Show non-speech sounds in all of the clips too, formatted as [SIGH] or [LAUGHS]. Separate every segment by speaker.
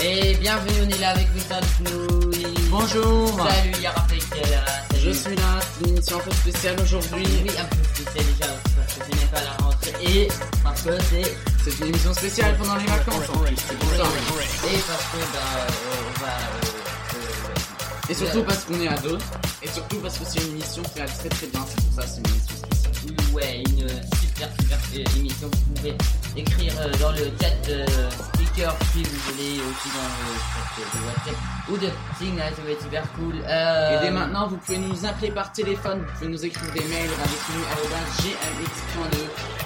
Speaker 1: Et bienvenue, on est là avec Winston Fnouy.
Speaker 2: Bonjour.
Speaker 1: Salut, il y a Raphaël qui est là. Salut.
Speaker 2: Je suis là, une émission un peu spéciale aujourd'hui.
Speaker 1: Oui, un peu spécial déjà, parce que ce n'est pas la rentrée. Et parce que c'est.
Speaker 2: C'est une émission spéciale pendant les vacances en plus, c'est pour ça.
Speaker 1: Et parce que, bah, euh, on va. euh, euh,
Speaker 2: Et surtout parce qu'on est à deux. Et surtout parce que c'est une émission qui va très très bien, c'est pour ça que c'est une émission spéciale.
Speaker 1: ouais, une super super émission. Vous pouvez écrire euh, dans le chat euh, speaker si vous voulez, aussi dans le chat de WhatsApp ou de Signal, ça va être super cool. Euh,
Speaker 2: Et dès maintenant, vous pouvez nous appeler par téléphone, vous pouvez nous écrire des mails radiofinu.gmx.2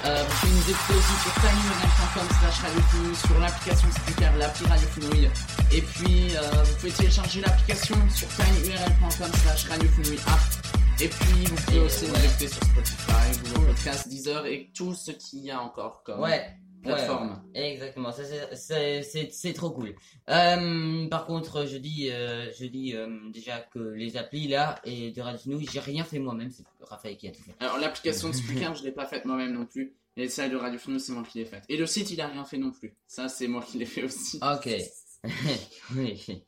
Speaker 2: euh, Vous pouvez nous écouter aussi sur tinyurl.com slash sur l'application speaker, l'appli radiofinu. Et puis, euh, vous pouvez télécharger l'application sur tinyurl.com slash app. Et puis, vous pouvez aussi nous écouter sur Spotify, Google Podcast, Deezer et tout ce qu'il y a encore comme
Speaker 1: Ouais.
Speaker 2: Plateforme.
Speaker 1: Ouais, exactement, ça c'est- trop cool. Euh, par contre, je dis euh, je dis euh, déjà que les applis là et de Radio Fenouil, j'ai rien fait moi-même, c'est Raphaël qui a tout fait.
Speaker 2: Alors l'application de Speaker, je l'ai pas faite moi-même non plus. Et celle de Radio c'est moi qui l'ai faite. Et le site, il a rien fait non plus. Ça, c'est moi qui l'ai fait aussi.
Speaker 1: Ok. [LAUGHS] oui.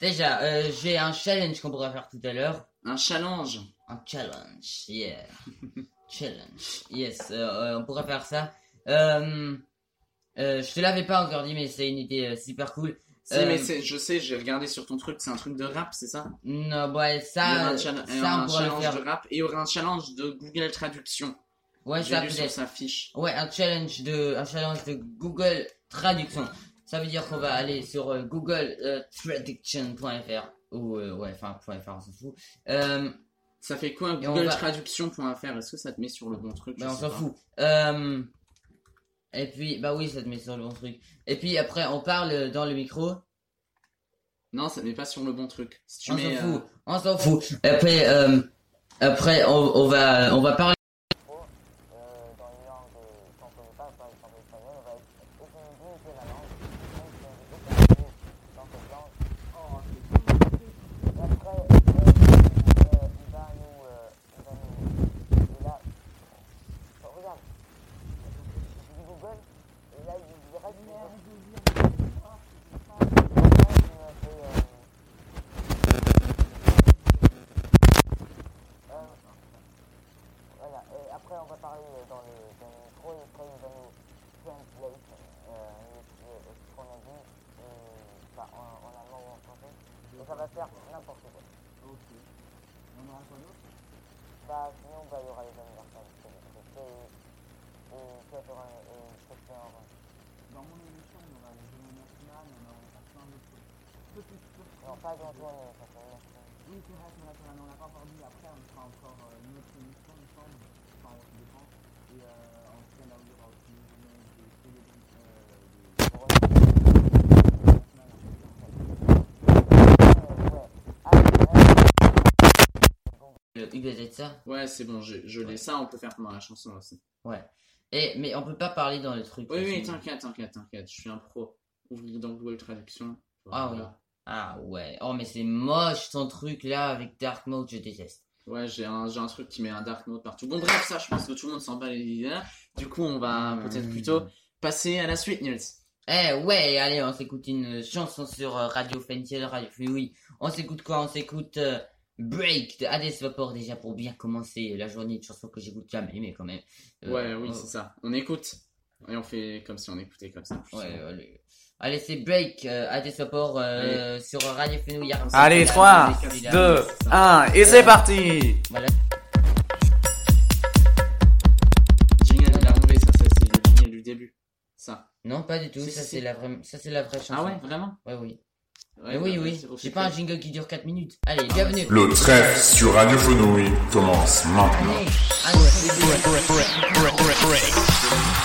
Speaker 1: Déjà, j'ai un challenge qu'on pourra faire tout à l'heure.
Speaker 2: Un challenge.
Speaker 1: Un challenge, yeah. [LAUGHS] challenge, yes. on pourra faire ça. Euh, euh, je te l'avais pas encore dit, mais c'est une idée euh, super cool.
Speaker 2: Si,
Speaker 1: Euh,
Speaker 2: mais je sais, j'ai regardé sur ton truc, c'est un truc de rap, c'est ça?
Speaker 1: Non, ouais,
Speaker 2: Il y aura
Speaker 1: ça,
Speaker 2: un, challenge- il y
Speaker 1: ça
Speaker 2: aura un
Speaker 1: pourra le
Speaker 2: challenge
Speaker 1: faire.
Speaker 2: de rap et il y aura un challenge de Google Traduction.
Speaker 1: Ouais,
Speaker 2: J'ai
Speaker 1: ça
Speaker 2: lu sur sa fiche.
Speaker 1: Ouais, un challenge de, un challenge de Google Traduction. Ça veut dire qu'on va aller sur euh, Google euh, Traduction.fr ou euh, ouais, enfin .fr, on s'en fout. Euh,
Speaker 2: Ça fait quoi Google
Speaker 1: va-
Speaker 2: Traduction.fr Est-ce que ça te met sur le bon truc?
Speaker 1: Bah, on s'en fout. Euh, et puis, bah oui, ça te met sur le bon truc. Et puis après, on parle dans le micro.
Speaker 2: Non, ça te met pas sur le bon truc. Si tu
Speaker 1: on s'en
Speaker 2: euh,
Speaker 1: fout. On s'en fout. Et après, euh, après, on, on va, on va parler.
Speaker 3: dans une langue qu'on ne connaît pas, par exemple l'espagnol, on va utiliser la langue, donc on va utiliser dans cette langue. Et après, euh, euh, il va nous, euh, il va nous, et là, oh, regarde, je dis Google, et là il dit direct, il me- Après, il me fait, euh, euh, voilà, et après on va parler euh, dans le, dans le micro et après il va nous translate euh, euh, euh, ce qu'on a dit euh, bah, en, en allemand ou en français. Et ça va faire n'importe quoi.
Speaker 4: Ok. On aura quoi d'autre
Speaker 3: Bah sinon bah, il y aura les anniversaires et, section en
Speaker 4: Dans mon émission, on aura les journées nationales, on aura plein d'autres trucs. Petit truc.
Speaker 3: Non pas dans mais ça fait merci.
Speaker 4: Oui, c'est vrai, on n'a pas encore dit. Après, on fera encore euh, une autre émission, il me semble. Enfin, on dépend. Et euh, en tout cas, là où il y aura aussi une journée de célébration.
Speaker 1: Le UBZ ça.
Speaker 2: Ouais, c'est bon, je, je l'ai. Ça, on peut faire pendant la chanson aussi.
Speaker 1: Ouais. Et mais on peut pas parler dans le truc.
Speaker 2: Oui, oui, t'inquiète, t'inquiète, t'inquiète. Je suis un pro. Ouvrir dans Google Traduction.
Speaker 1: Ah oui. Ah ouais. Oh mais c'est moche ton truc là avec Dark Mode, je déteste.
Speaker 2: Ouais, j'ai un, j'ai un truc qui met un dark mode partout. Bon, bref, ça, je pense que tout le monde s'en bat les idées. Du coup, on va peut-être plutôt passer à la suite, Nils.
Speaker 1: Eh ouais, allez, on s'écoute une chanson sur euh, Radio Fentiel, Radio Oui, on s'écoute quoi? On s'écoute euh, Break de Hades Vapor déjà pour bien commencer la journée, une chanson que j'écoute jamais, mais quand même. Euh,
Speaker 2: Ouais, oui,
Speaker 1: oh,
Speaker 2: c'est ça. On écoute. Et on fait comme si on écoutait comme ça. plus
Speaker 1: Ouais,
Speaker 2: souvent.
Speaker 1: allez. Allez, c'est Break, euh, Hades Vapor euh, sur Radio Fenouil.
Speaker 5: Allez, 3, 2, 1, et c'est parti
Speaker 1: Voilà.
Speaker 2: Jingle, il a enlevé ça, ça c'est le jingle du début. Ça.
Speaker 1: Non, pas du tout,
Speaker 2: Si,
Speaker 1: ça
Speaker 2: si,
Speaker 1: c'est
Speaker 2: si.
Speaker 1: la vraie, ça c'est la vraie chanson.
Speaker 2: Ah ouais, vraiment?
Speaker 1: Ouais, oui.
Speaker 2: Ouais,
Speaker 1: oui,
Speaker 2: bah,
Speaker 1: oui,
Speaker 2: c'est-
Speaker 1: j'ai pas un jingle qui dure 4 minutes. Allez, bienvenue.
Speaker 6: Le trèfle sur Radio Fenouil commence maintenant.
Speaker 1: Allez, allez, Pourquoi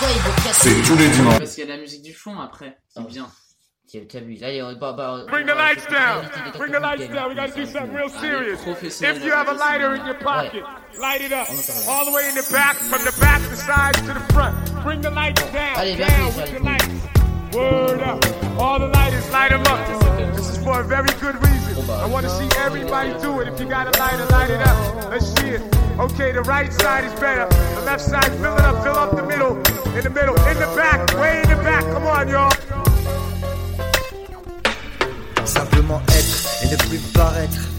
Speaker 1: il dure 4
Speaker 6: C'est tous les dimanches.
Speaker 2: Parce qu'il y a la musique du fond après. C'est
Speaker 1: Oh.
Speaker 2: bien.
Speaker 1: T'abuses. Allez, on bah, bah,
Speaker 7: Bring the lights down. Bring the lights down. We gotta do something real serious. If you have a lighter in your pocket, light it up. All the way in the back, from the back, the sides to the front. Bring the lights down.
Speaker 1: Allez,
Speaker 7: down with the lights. Word up. All the lighters, light them up. For a very good reason. I want to see everybody do it. If you got a lighter, light it up. Let's see it. Okay, the right side is better. The left side, fill it up, fill up the middle. In the middle, in the back, way in the back. Come on, y'all.
Speaker 8: Simplement être et ne plus paraître.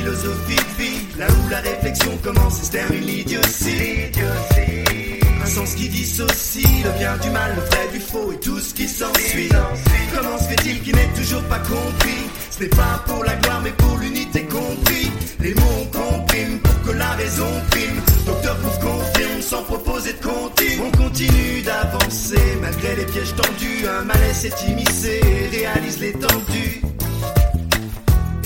Speaker 9: philosophie de vie, là où la réflexion commence et se termine l'idiotie. Un sens qui dissocie le bien du mal, le vrai du faux et tout ce qui s'ensuit. Comment se fait-il qu'il n'ait toujours pas compris? Ce n'est pas pour la gloire mais pour l'unité compris. Les mots on comprime pour que la raison prime. Docteur Prouve confirme sans proposer de continue. On continue d'avancer malgré les pièges tendus. Un malaise est immiscé et réalise l'étendue.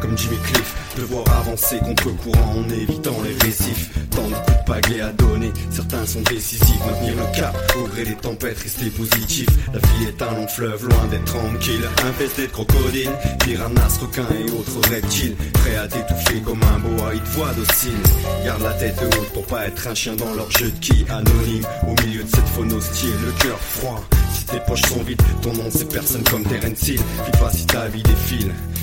Speaker 10: Comme Jimmy Cliff, devoir avancer contre courant en évitant les récifs. Tant de coups de à donner, certains sont décisifs. Maintenir le cap, au gré des tempêtes, rester positif. La vie est un long fleuve, loin d'être tranquille. Infesté de crocodiles, piranhas, requins et autres reptiles. Prêt à t'étouffer comme un boa, ils te voient docile. Garde la tête haute pour pas être un chien dans leur jeu de qui anonyme. Au milieu de cette faune hostile, le cœur froid. Si tes poches sont vides, ton nom c'est personne comme Terence Hill. Fais pas si ta vie défile.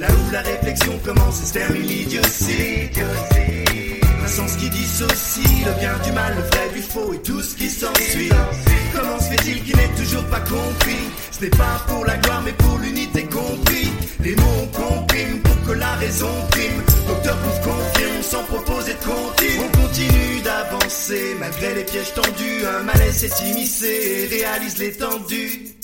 Speaker 9: Là où la réflexion commence et se termine l'idiotie. Un sens qui dissocie le bien du mal, le vrai du faux et tout ce qui s'ensuit. Comment se fait-il qu'il n'ait toujours pas compris? Ce n'est pas pour la gloire mais pour l'unité compris. Les mots on comprime pour que la raison prime. Docteur Prouve confirme sans proposer de continue. On continue d'avancer malgré les pièges tendus. Un malaise s'est immiscé réalise l'étendue.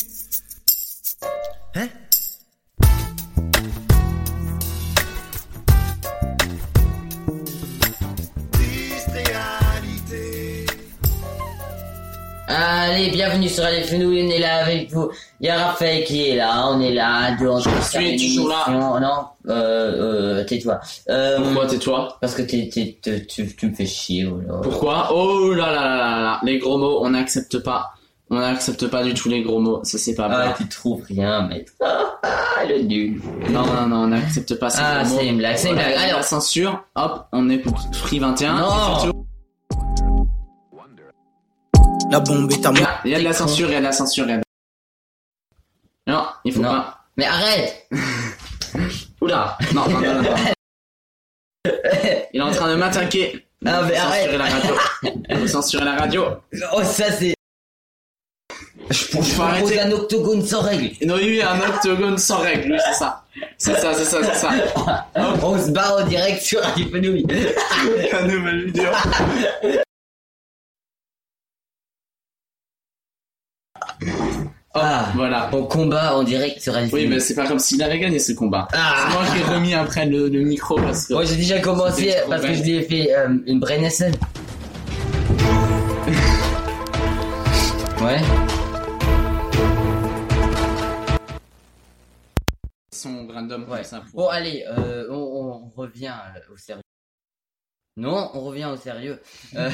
Speaker 1: Allez, bienvenue sur Fenouille, on est là avec vous. Il y a Raphaël qui est là, on est là, de
Speaker 2: Je suis toujours là.
Speaker 1: Non, euh, euh, tais-toi. Euh,
Speaker 2: Pourquoi tais-toi
Speaker 1: Parce que t'es, t'es, t'es- tu, tu me fais chier, voilà.
Speaker 2: Pourquoi Oh là là là là là Les gros mots, on n'accepte pas. On n'accepte pas du tout les gros mots. Ça c'est pas
Speaker 1: Ah,
Speaker 2: bien.
Speaker 1: tu trouves rien, maître. Ah, le nul.
Speaker 2: Non, non, non, on n'accepte pas ces
Speaker 1: Ah,
Speaker 2: gros mots.
Speaker 1: c'est une blague, c'est une blague. Alors.
Speaker 2: censure, hop, on est pour Free 21.
Speaker 1: Non.
Speaker 11: La bombe est à moi.
Speaker 2: Il y a de la censure, il y a de la censure, il y a de Non, il faut
Speaker 1: Non.
Speaker 2: pas.
Speaker 1: Mais arrête [LAUGHS]
Speaker 2: Oula Non, non, non, non. non. Il est en train de m'attaquer.
Speaker 1: Ah, mais
Speaker 2: Faut
Speaker 1: arrête.
Speaker 2: censurer la radio. Faut censurer la radio.
Speaker 1: Oh, ça c'est. Je
Speaker 2: Faut
Speaker 1: propose
Speaker 2: arrêter.
Speaker 1: un octogone sans règle.
Speaker 2: Non, oui, un octogone sans règle, oui, c'est ça. C'est ça, c'est ça, c'est ça.
Speaker 1: On se barre en direct sur Radio Fenouille. [LAUGHS]
Speaker 2: La nouvelle vidéo.
Speaker 1: Ah,
Speaker 2: Voilà.
Speaker 1: Bon combat en direct sur Radio
Speaker 2: Oui, mais c'est pas comme s'il avait gagné ce combat.
Speaker 1: Ah.
Speaker 2: C'est moi qui ai remis après le, le micro parce que.
Speaker 1: Moi j'ai déjà commencé parce que je lui ai fait euh, une brain essay. [LAUGHS] Ouais.
Speaker 2: Son random
Speaker 1: Ouais. Bon allez, euh, on, on revient euh, au sérieux. Non, on revient au sérieux. [LAUGHS] Euh,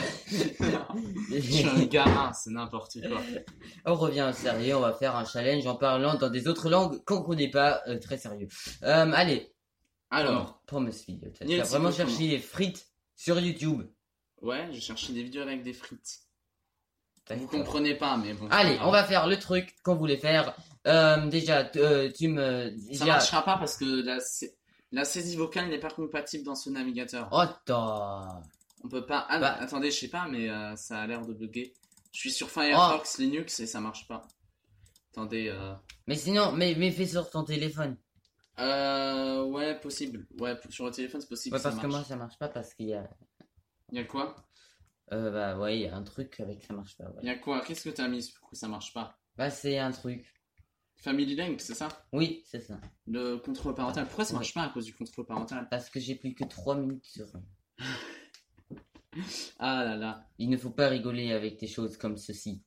Speaker 2: Je suis un gamin, c'est n'importe quoi.
Speaker 1: on revient au sérieux, on va faire un challenge en parlant dans des autres langues qu'on connaît pas, euh, très sérieux. Euh, allez,
Speaker 2: Alors,
Speaker 1: promise video. Tu as vraiment
Speaker 2: c'est
Speaker 1: cherché les frites sur YouTube.
Speaker 2: ouais, j'ai cherché des vidéos avec des frites. Vous comprenez pas, mais bon.
Speaker 1: Allez, on va faire le truc qu'on voulait faire. Déjà, tu me...
Speaker 2: Ça
Speaker 1: déjà-
Speaker 2: marchera pas parce que la, sa- la saisie vocale n'est pas compatible dans ce navigateur.
Speaker 1: Oh, Attends.
Speaker 2: On peut pas. Ah,
Speaker 1: Bah.
Speaker 2: attendez, je sais pas, mais euh, ça a l'air de bugger. Je suis sur Firefox
Speaker 1: Oh.
Speaker 2: Linux et ça marche pas. Attendez, euh.
Speaker 1: Mais sinon, mais, mais fais sur ton téléphone.
Speaker 2: Euh. Ouais, possible. Ouais, sur le téléphone, c'est possible.
Speaker 1: Ouais,
Speaker 2: ça
Speaker 1: parce que moi, ça marche pas parce qu'il y a...
Speaker 2: Y a quoi?
Speaker 1: Euh, bah ouais, il y a un truc avec ça marche pas. ouais.
Speaker 2: Y a quoi? Qu'est-ce que t'as mis? Pour que ça marche pas
Speaker 1: Bah c'est un truc.
Speaker 2: Family Link, c'est ça?
Speaker 1: Oui, c'est ça.
Speaker 2: Le contrôle parental. Pourquoi ça marche pas à cause du contrôle parental?
Speaker 1: Parce que j'ai plus que 3 minutes sur...
Speaker 2: Ah là là.
Speaker 1: Il ne faut pas rigoler avec des choses comme ceci.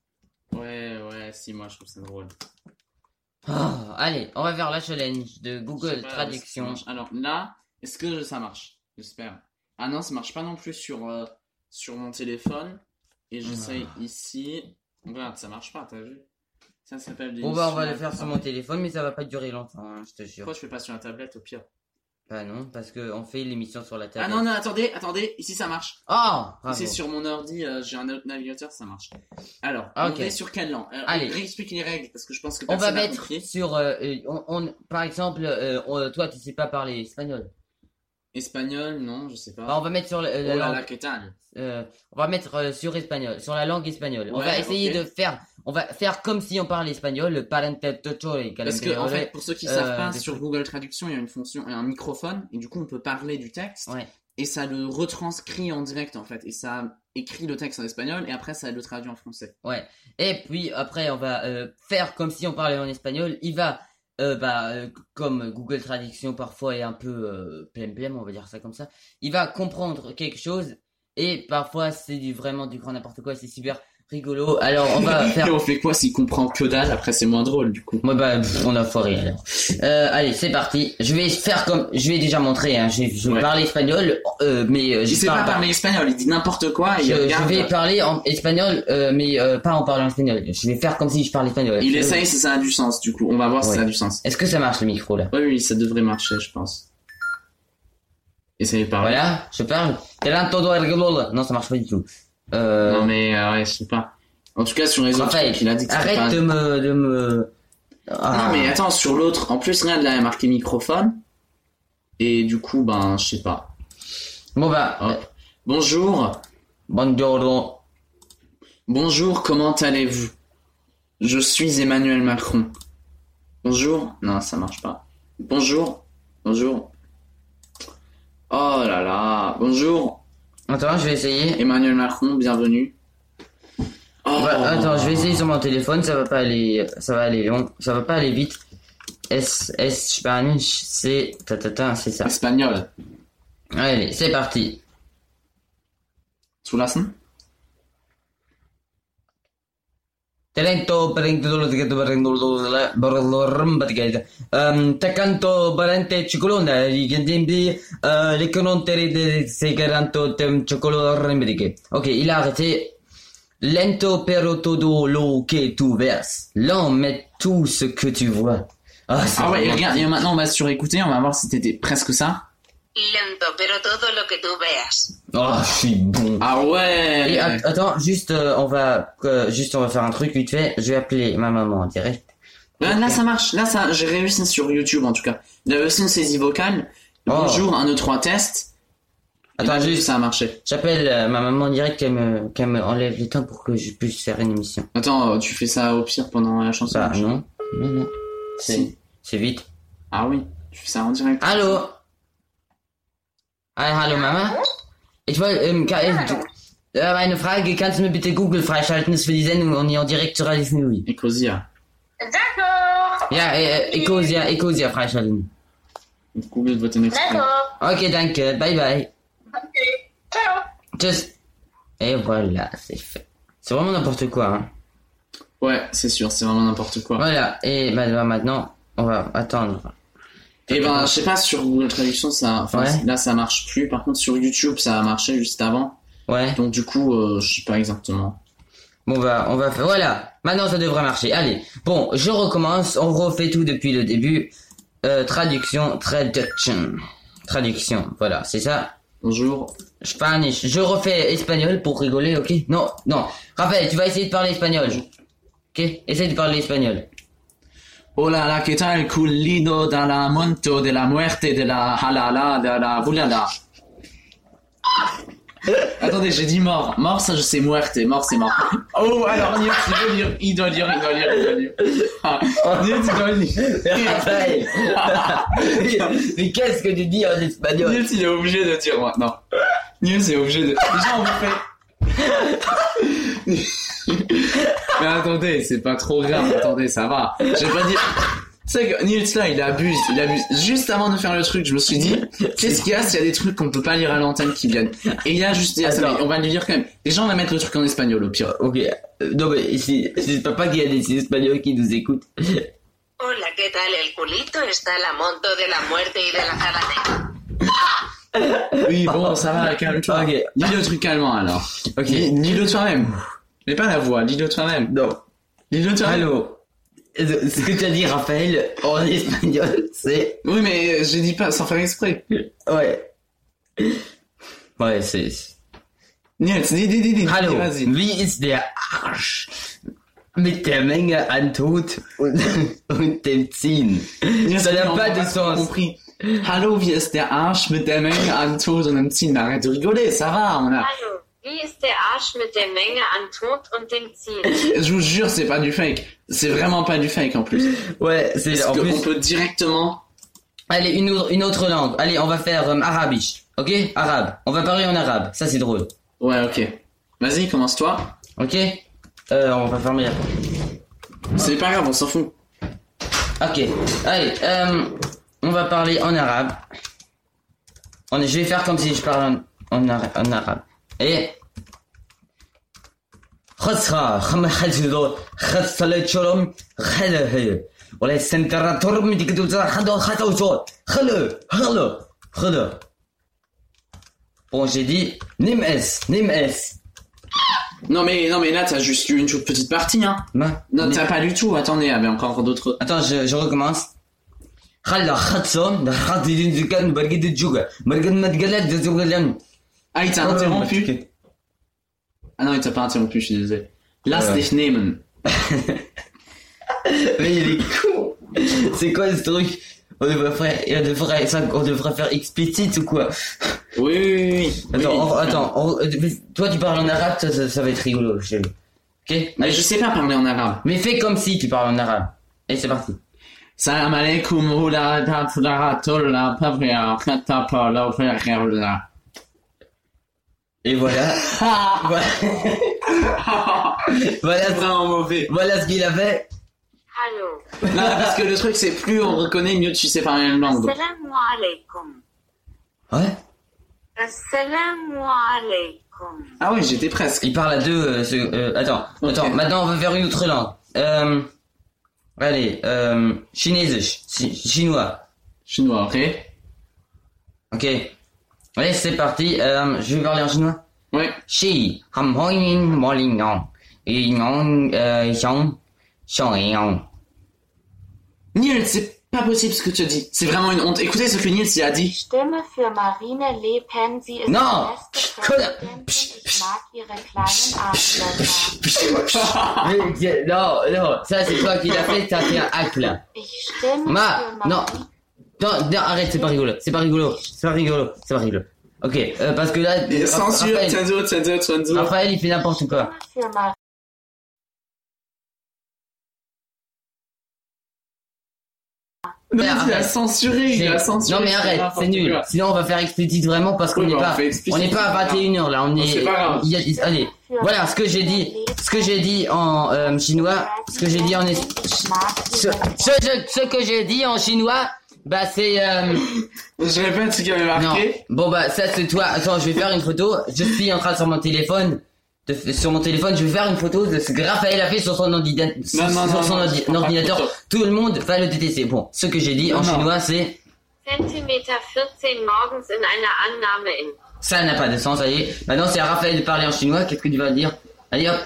Speaker 2: Ouais, ouais, si, moi je trouve ça drôle.
Speaker 1: Ah, allez, on va faire la challenge de Google Traduction.
Speaker 2: Alors là, est-ce que ça marche? J'espère. Ah non, ça marche pas non plus sur, euh, sur mon téléphone. Et j'essaye
Speaker 1: Ah.
Speaker 2: ici. Regarde, ça marche pas, t'as vu? Ça s'appelle des.
Speaker 1: Bon bah on va le faire sur mon téléphone, mais ça va pas durer longtemps, hein, je te jure.
Speaker 2: Pourquoi je fais pas sur la tablette au pire?
Speaker 1: Bah non, parce que on fait l'émission sur la
Speaker 2: Ah
Speaker 1: tablette.
Speaker 2: non, non, attendez, attendez, ici ça marche.
Speaker 1: Oh
Speaker 2: sur mon ordi, euh, j'ai un autre navigateur, ça marche. Alors,
Speaker 1: Ah,
Speaker 2: on
Speaker 1: ok.
Speaker 2: est sur langue Euh,
Speaker 1: Allez.
Speaker 2: Réexplique les règles parce que je pense que
Speaker 1: On va mettre
Speaker 2: compris.
Speaker 1: sur... euh, euh, on, on- par exemple, on- toi tu sais pas parler espagnol.
Speaker 2: Espagnol, non, je sais pas.
Speaker 1: Bah, on va mettre sur la, la
Speaker 2: oh là
Speaker 1: langue...
Speaker 2: là,
Speaker 1: euh, on va mettre euh, sur espagnol, sur la langue espagnole. on va essayer de faire... On va faire comme si on parlait espagnol, le parentettochore,
Speaker 2: Parce que, en fait, pour ceux qui
Speaker 1: euh,
Speaker 2: savent pas, sur
Speaker 1: trucs.
Speaker 2: Google Traduction, il y a une fonction, il y a un microphone, et du coup, on peut parler du texte,
Speaker 1: Ouais.
Speaker 2: et ça le retranscrit en direct, en fait, et ça écrit le texte en espagnol, et après, ça le traduit en français.
Speaker 1: Ouais. Et puis après, on va euh, faire comme si on parlait en espagnol. Il va, euh, bah, euh, comme Google Traduction parfois est un peu euh, on va dire ça comme ça. Il va comprendre quelque chose et parfois c'est du vraiment du grand n'importe quoi. C'est super rigolo. Alors on va [LAUGHS]
Speaker 2: Et
Speaker 1: faire.
Speaker 2: on fait quoi s'il comprend que dalle Après, c'est moins drôle, du coup?
Speaker 1: Moi bah on a foiré alors. Euh, allez c'est parti. Je vais faire comme je vais déjà montrer. Hein. Je, je
Speaker 2: Ouais.
Speaker 1: parler espagnol, euh, mais euh,
Speaker 2: Il
Speaker 1: je
Speaker 2: sait
Speaker 1: parle
Speaker 2: pas parler espagnol, il dit n'importe quoi, et
Speaker 1: Je,
Speaker 2: il
Speaker 1: je
Speaker 2: regarde.
Speaker 1: vais parler en espagnol, euh, mais euh, pas en parlant espagnol. Je vais faire comme si je parlais espagnol.
Speaker 2: Il essaye si ça a du sens, du coup. On va voir si
Speaker 1: Ouais.
Speaker 2: ça a du sens.
Speaker 1: Est-ce que ça marche le micro là?
Speaker 2: Oui, oui, ça devrait marcher, je pense. Essayez de parler.
Speaker 1: Voilà, je parle. Non, ça marche pas du tout. Euh...
Speaker 2: Non, mais, euh, ouais, je sais pas. En tout cas, sur les autres, il a dit que
Speaker 1: arrête
Speaker 2: pas-
Speaker 1: de me, de me. Ah.
Speaker 2: Non mais attends, sur l'autre, en plus regarde là, il a marqué microphone. Et du coup, ben, je sais pas.
Speaker 1: Bon bah,
Speaker 2: Hop. Bonjour.
Speaker 1: Bonjour.
Speaker 2: Bonjour, comment allez-vous? Je suis Emmanuel Macron. Bonjour. Non, ça marche pas. Bonjour. Bonjour. Oh là là. Bonjour.
Speaker 1: Attends, je vais essayer.
Speaker 2: Emmanuel Macron, bienvenue. Oh.
Speaker 1: Bah, attends, je vais essayer sur mon téléphone. Ça va pas aller, ça va aller long, ça va pas aller vite. S S Spanish, c'est ta ta ta, c'est ça.
Speaker 2: Espagnol.
Speaker 1: Allez, c'est parti.
Speaker 2: Zulassen
Speaker 1: Talento parente parente parente cicolona, de se garanto tem gaita. Ok, il a arrêté. Lento pero todo lo que tu verses. Lent, mais tout ce que tu vois. Ah, c'est
Speaker 2: Ah ouais, regarde, et maintenant on va surécouter, on va voir si c'était presque ça.
Speaker 11: Lento, pero todo lo que tu veas.
Speaker 1: Oh, je suis bon.
Speaker 2: Ah ouais
Speaker 1: Et att- attends, juste, euh, on va, euh, juste, on va faire un truc vite fait. Je vais appeler ma maman en direct.
Speaker 2: Là, là, ça marche. Là, ça, j'ai réussi sur YouTube en tout cas. Il avait aussi une saisie vocale. Bonjour, un, deux, trois tests.
Speaker 1: Attends, juste,
Speaker 2: ça a marché.
Speaker 1: J'appelle euh, ma maman direct qu'elle me, qu'elle me enlève le temps pour que je puisse faire une émission.
Speaker 2: Attends, tu fais ça au pire pendant la chanson
Speaker 1: Bah, non. Non, non. C'est,
Speaker 2: Si.
Speaker 1: c'est vite.
Speaker 2: Ah oui, tu fais ça en direct.
Speaker 1: Hallo? Hi, hallo Mama? Ich wollte, ähm, ka- äh, du- äh, meine Frage, kannst du mir bitte Google freischalten, ist für die Sendung und en direkt sur Radio Fenouille.
Speaker 2: Ecosia.
Speaker 12: D'accord.
Speaker 1: Ja, äh, Ecosia, Ecosia freischalten.
Speaker 2: Google wird den exprès.
Speaker 12: D'accord.
Speaker 1: Ok, danke, bye bye.
Speaker 12: Ok. Ciao.
Speaker 1: Tschüss. Et voilà, c'est fait. C'est vraiment n'importe quoi, hein.
Speaker 2: Ouais, c'est sûr, c'est vraiment n'importe quoi.
Speaker 1: Voilà, et bah, bah, maintenant, on va attendre.
Speaker 2: Et ben, je sais pas, sur Google Traduction, ça, enfin,
Speaker 1: Ouais.
Speaker 2: là, ça marche plus. Par contre, sur YouTube, ça a marché juste avant.
Speaker 1: Ouais.
Speaker 2: Donc, du coup, euh, je sais pas exactement.
Speaker 1: Bon bah on va faire voilà. Maintenant ça devrait marcher. Allez. Bon, je recommence. On refait tout depuis le début. Euh, traduction, traduction, traduction. Voilà, c'est ça.
Speaker 2: Bonjour.
Speaker 1: Spanish. Je refais espagnol pour rigoler, ok? Non, non. Raphaël, tu vas essayer de parler espagnol. Ok? Essaye de parler espagnol.
Speaker 2: Hola, la que tal culido de la monto de la muerte de la halala de la bulala. Attendez, j'ai dit mort. Mort, ça je sais muerte. Mort, c'est mort. Oh, alors Nils, il doit lire, il doit lire, il doit lire, il doit lire. Ah, Nils, il doit lire.
Speaker 1: Raphaël [LAUGHS] Mais qu'est-ce que tu dis en espagnol
Speaker 2: Nils, il est obligé de dire maintenant. Nils est obligé de. Déjà, on vous fait. Mais attendez, c'est pas trop grave. [LAUGHS] Attendez, ça va. Je vais pas dire. C'est que Nils là, il abuse, il abuse. Juste avant de faire le truc, je me suis dit, qu'est-ce qu'il y a s'il y a des trucs qu'on peut pas lire à l'antenne qui viennent Et il a juste dit, ah, ça,
Speaker 1: Attends.
Speaker 2: mais on va lui dire quand même. Déjà, on va mettre le truc en espagnol au pire.
Speaker 1: Ok. Non mais c'est pas qu'il y a des espagnols qui nous écoutent.
Speaker 11: Hola, ¿qué tal? El culito está la monto de la muerte y de la.
Speaker 2: Oui, bon, ça va, calme-toi.
Speaker 1: Ok.
Speaker 2: Lis le truc allemand alors.
Speaker 1: Ok.
Speaker 2: Lis- Lis-le toi-même. Mais pas la voix, lis-le toi-même.
Speaker 1: Non.
Speaker 2: Lis-le toi-même.
Speaker 1: Allô Euh, Ce que tu as dit, Raphaël, en [LAUGHS] espagnol, c'est...
Speaker 2: Oui, mais j'ai dit pas sans faire exprès.
Speaker 1: Ouais. Ouais, c'est...
Speaker 2: Nils, dis, dis, dis, dis.
Speaker 1: Hallo,
Speaker 2: Vas-y.
Speaker 1: wie ist der Arsch mit der Menge an Tod und, und dem Ziehen? Ça n'a pas de sens.
Speaker 2: compris. Hallo, wie ist der Arsch mit der Menge an Tod und dem Ziehen? Arrête de rigoler, ça va, on a...
Speaker 13: Hallo, wie ist der Arsch mit der Menge an Tod und dem Ziel? [LAUGHS]
Speaker 2: Je vous jure, c'est pas du fake. C'est vraiment pas du fake en plus.
Speaker 1: Ouais, c'est en
Speaker 2: qu'on
Speaker 1: plus...
Speaker 2: peut directement...
Speaker 1: Allez, une, autre- une autre langue. Allez, on va faire euh, arabiche. Ok? Arabe. On va parler en arabe. Ça, c'est drôle.
Speaker 2: Ouais, ok. Vas-y, commence-toi.
Speaker 1: Ok? Euh, On va fermer la porte.
Speaker 2: C'est pas grave, on s'en fout.
Speaker 1: Ok. Allez, euh, on va parler en arabe. On, je vais faire comme si je parle en, en, ara- en arabe. Et... خسرة خم حجدو خسرة شرم خله ولا سنتراتور من ديك دوزا خدو خدو شو خلو خلو خلو Bon, j'ai dit Nim S, Nim S.
Speaker 2: Non mais, non mais là, t'as juste eu une toute petite partie, hein.
Speaker 1: Ma-
Speaker 2: Non,
Speaker 1: Nim-
Speaker 2: t'as pas du tout. Attendez, il y avait encore d'autres...
Speaker 1: Attends, je, je recommence. خلا خدسون ده خد دين كان برقد الجوجا برقد ما تقلد ده زوجا
Speaker 2: Ah, il t'a interrompu Ah non, il t'a pas interrompu, je suis désolé. Lass
Speaker 1: Ouais.
Speaker 2: dich nehmen. [LAUGHS]
Speaker 1: Mais il est con. C'est quoi ce truc? On devrait, faire, on, devrait, ça, on devrait faire explicite ou quoi?
Speaker 2: Oui, oui, oui.
Speaker 1: Attends,
Speaker 2: Oui,
Speaker 1: on- attends on- toi tu parles en arabe, ça, ça, ça va être rigolo. Je... Ok?
Speaker 2: Mais je sais pas parler en arabe.
Speaker 1: Mais fais comme si tu parles en arabe. Et c'est parti.
Speaker 2: Salam alaikum, hula,
Speaker 1: Et voilà. [LAUGHS] voilà. [LAUGHS] voilà, ce-
Speaker 2: Vraiment mauvais.
Speaker 1: voilà ce qu'il a fait.
Speaker 2: Non, parce que le truc, c'est plus on reconnaît, mieux tu sais parler une langue.
Speaker 13: Assalamu alaikum.
Speaker 1: Ouais.
Speaker 13: Assalamu alaikum.
Speaker 2: Ah oui, j'étais presque.
Speaker 1: Il parle à deux. euh, ce- euh, attends, attends. Maintenant, on va faire une autre langue. Euh, allez, euh, chinesisch, chi- chinois.
Speaker 2: Chinois, ok
Speaker 1: Ok. Allez, c'est parti. Euh, je vais parler en chinois.
Speaker 2: Ouais.
Speaker 1: Shi, ham hoi yin mo ling yong, yi yong, euh.
Speaker 2: Nils, c'est pas possible ce que tu dis. C'est vraiment une honte. Écoutez ce que Nils y a dit.
Speaker 13: Stimme für Marine Le Pen. Sie ist
Speaker 1: Non.
Speaker 13: Ich mag ihre kleinen Arschlöcher. [LAUGHS]
Speaker 1: Mais, non, non, ça c'est toi qui l'as fait, t'as fait un hack là.
Speaker 13: Ich stimme
Speaker 1: Ma,
Speaker 13: für
Speaker 1: non, non, non, arrête, c'est pas rigolo, c'est pas rigolo, c'est pas rigolo, c'est pas rigolo. Ok, euh, parce que là,
Speaker 2: Et Censure,
Speaker 1: Raphaël-
Speaker 2: censure, censure, censure.
Speaker 1: Raphaël il fait n'importe quoi.
Speaker 2: Non,
Speaker 1: Mais
Speaker 2: il a censuré, il a censuré.
Speaker 1: Non mais arrête, c'est nul.
Speaker 2: quoi.
Speaker 1: Sinon on va faire explicite vraiment parce qu'on n'est
Speaker 2: bah,
Speaker 1: pas, on n'est pas à
Speaker 2: c'est pas
Speaker 1: 21h là, on est.
Speaker 2: pas grave.
Speaker 1: a- allez, voilà ce que j'ai dit, ce que j'ai dit en euh, chinois, ce que j'ai dit en ce- ce que j'ai dit en chinois, bah c'est. Euh...
Speaker 2: Je répète ce qu'il avait marqué.
Speaker 1: Non. Bon bah ça c'est toi. Attends, je vais faire une photo. Je suis en train sur mon téléphone. de- sur mon téléphone, je vais faire une photo de ce que Raphaël a fait sur son, ordina-
Speaker 2: Non, non,
Speaker 1: sur
Speaker 2: non,
Speaker 1: son ordi- ordinateur. Tout le monde va le détester. Bon, ce que j'ai dit en chinois, c'est
Speaker 13: Zentimeter 14 morgens in einer Annahme in.
Speaker 1: ça n'a pas de sens. Allez, maintenant c'est à Raphaël de parler en chinois. Qu'est-ce que tu vas dire? Allez hop.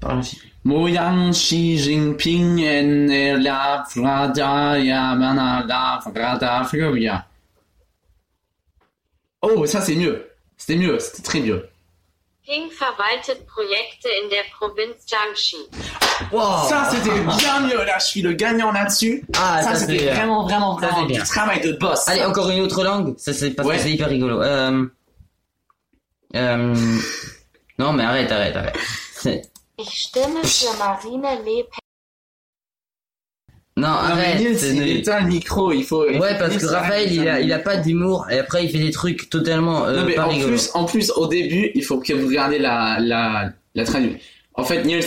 Speaker 1: Parle en chinois.
Speaker 2: Moyang Xi Jinping en la frada ya mana la frada fluya. Oh, ça c'est mieux. C'était mieux, c'était très mieux.
Speaker 13: Ping verwaltet Projekte in der Provinz Jiangxi.
Speaker 2: Ça c'était bien mieux, là je suis le gagnant là-dessus.
Speaker 1: Ah,
Speaker 2: ça,
Speaker 1: ça,
Speaker 2: c'était vraiment, vraiment,
Speaker 1: ça,
Speaker 2: vraiment
Speaker 1: c'est
Speaker 2: du travail de boss.
Speaker 1: Allez, encore une autre langue. Ça c'est parce
Speaker 2: Ouais.
Speaker 1: que c'est hyper rigolo. Euh... Euh... Non mais arrête, arrête, arrête.
Speaker 13: Ich stimme für Marine Le Pen.
Speaker 1: Non, arrête.
Speaker 2: Éteint le micro, il faut.
Speaker 1: Ouais, parce que Raphaël, il a, il a pas d'humour et après il fait des trucs totalement euh,
Speaker 2: non, mais
Speaker 1: pas
Speaker 2: en
Speaker 1: rigolos.
Speaker 2: plus, en plus, au début, il faut que vous regardiez la, la, la traduction. En fait, Niels,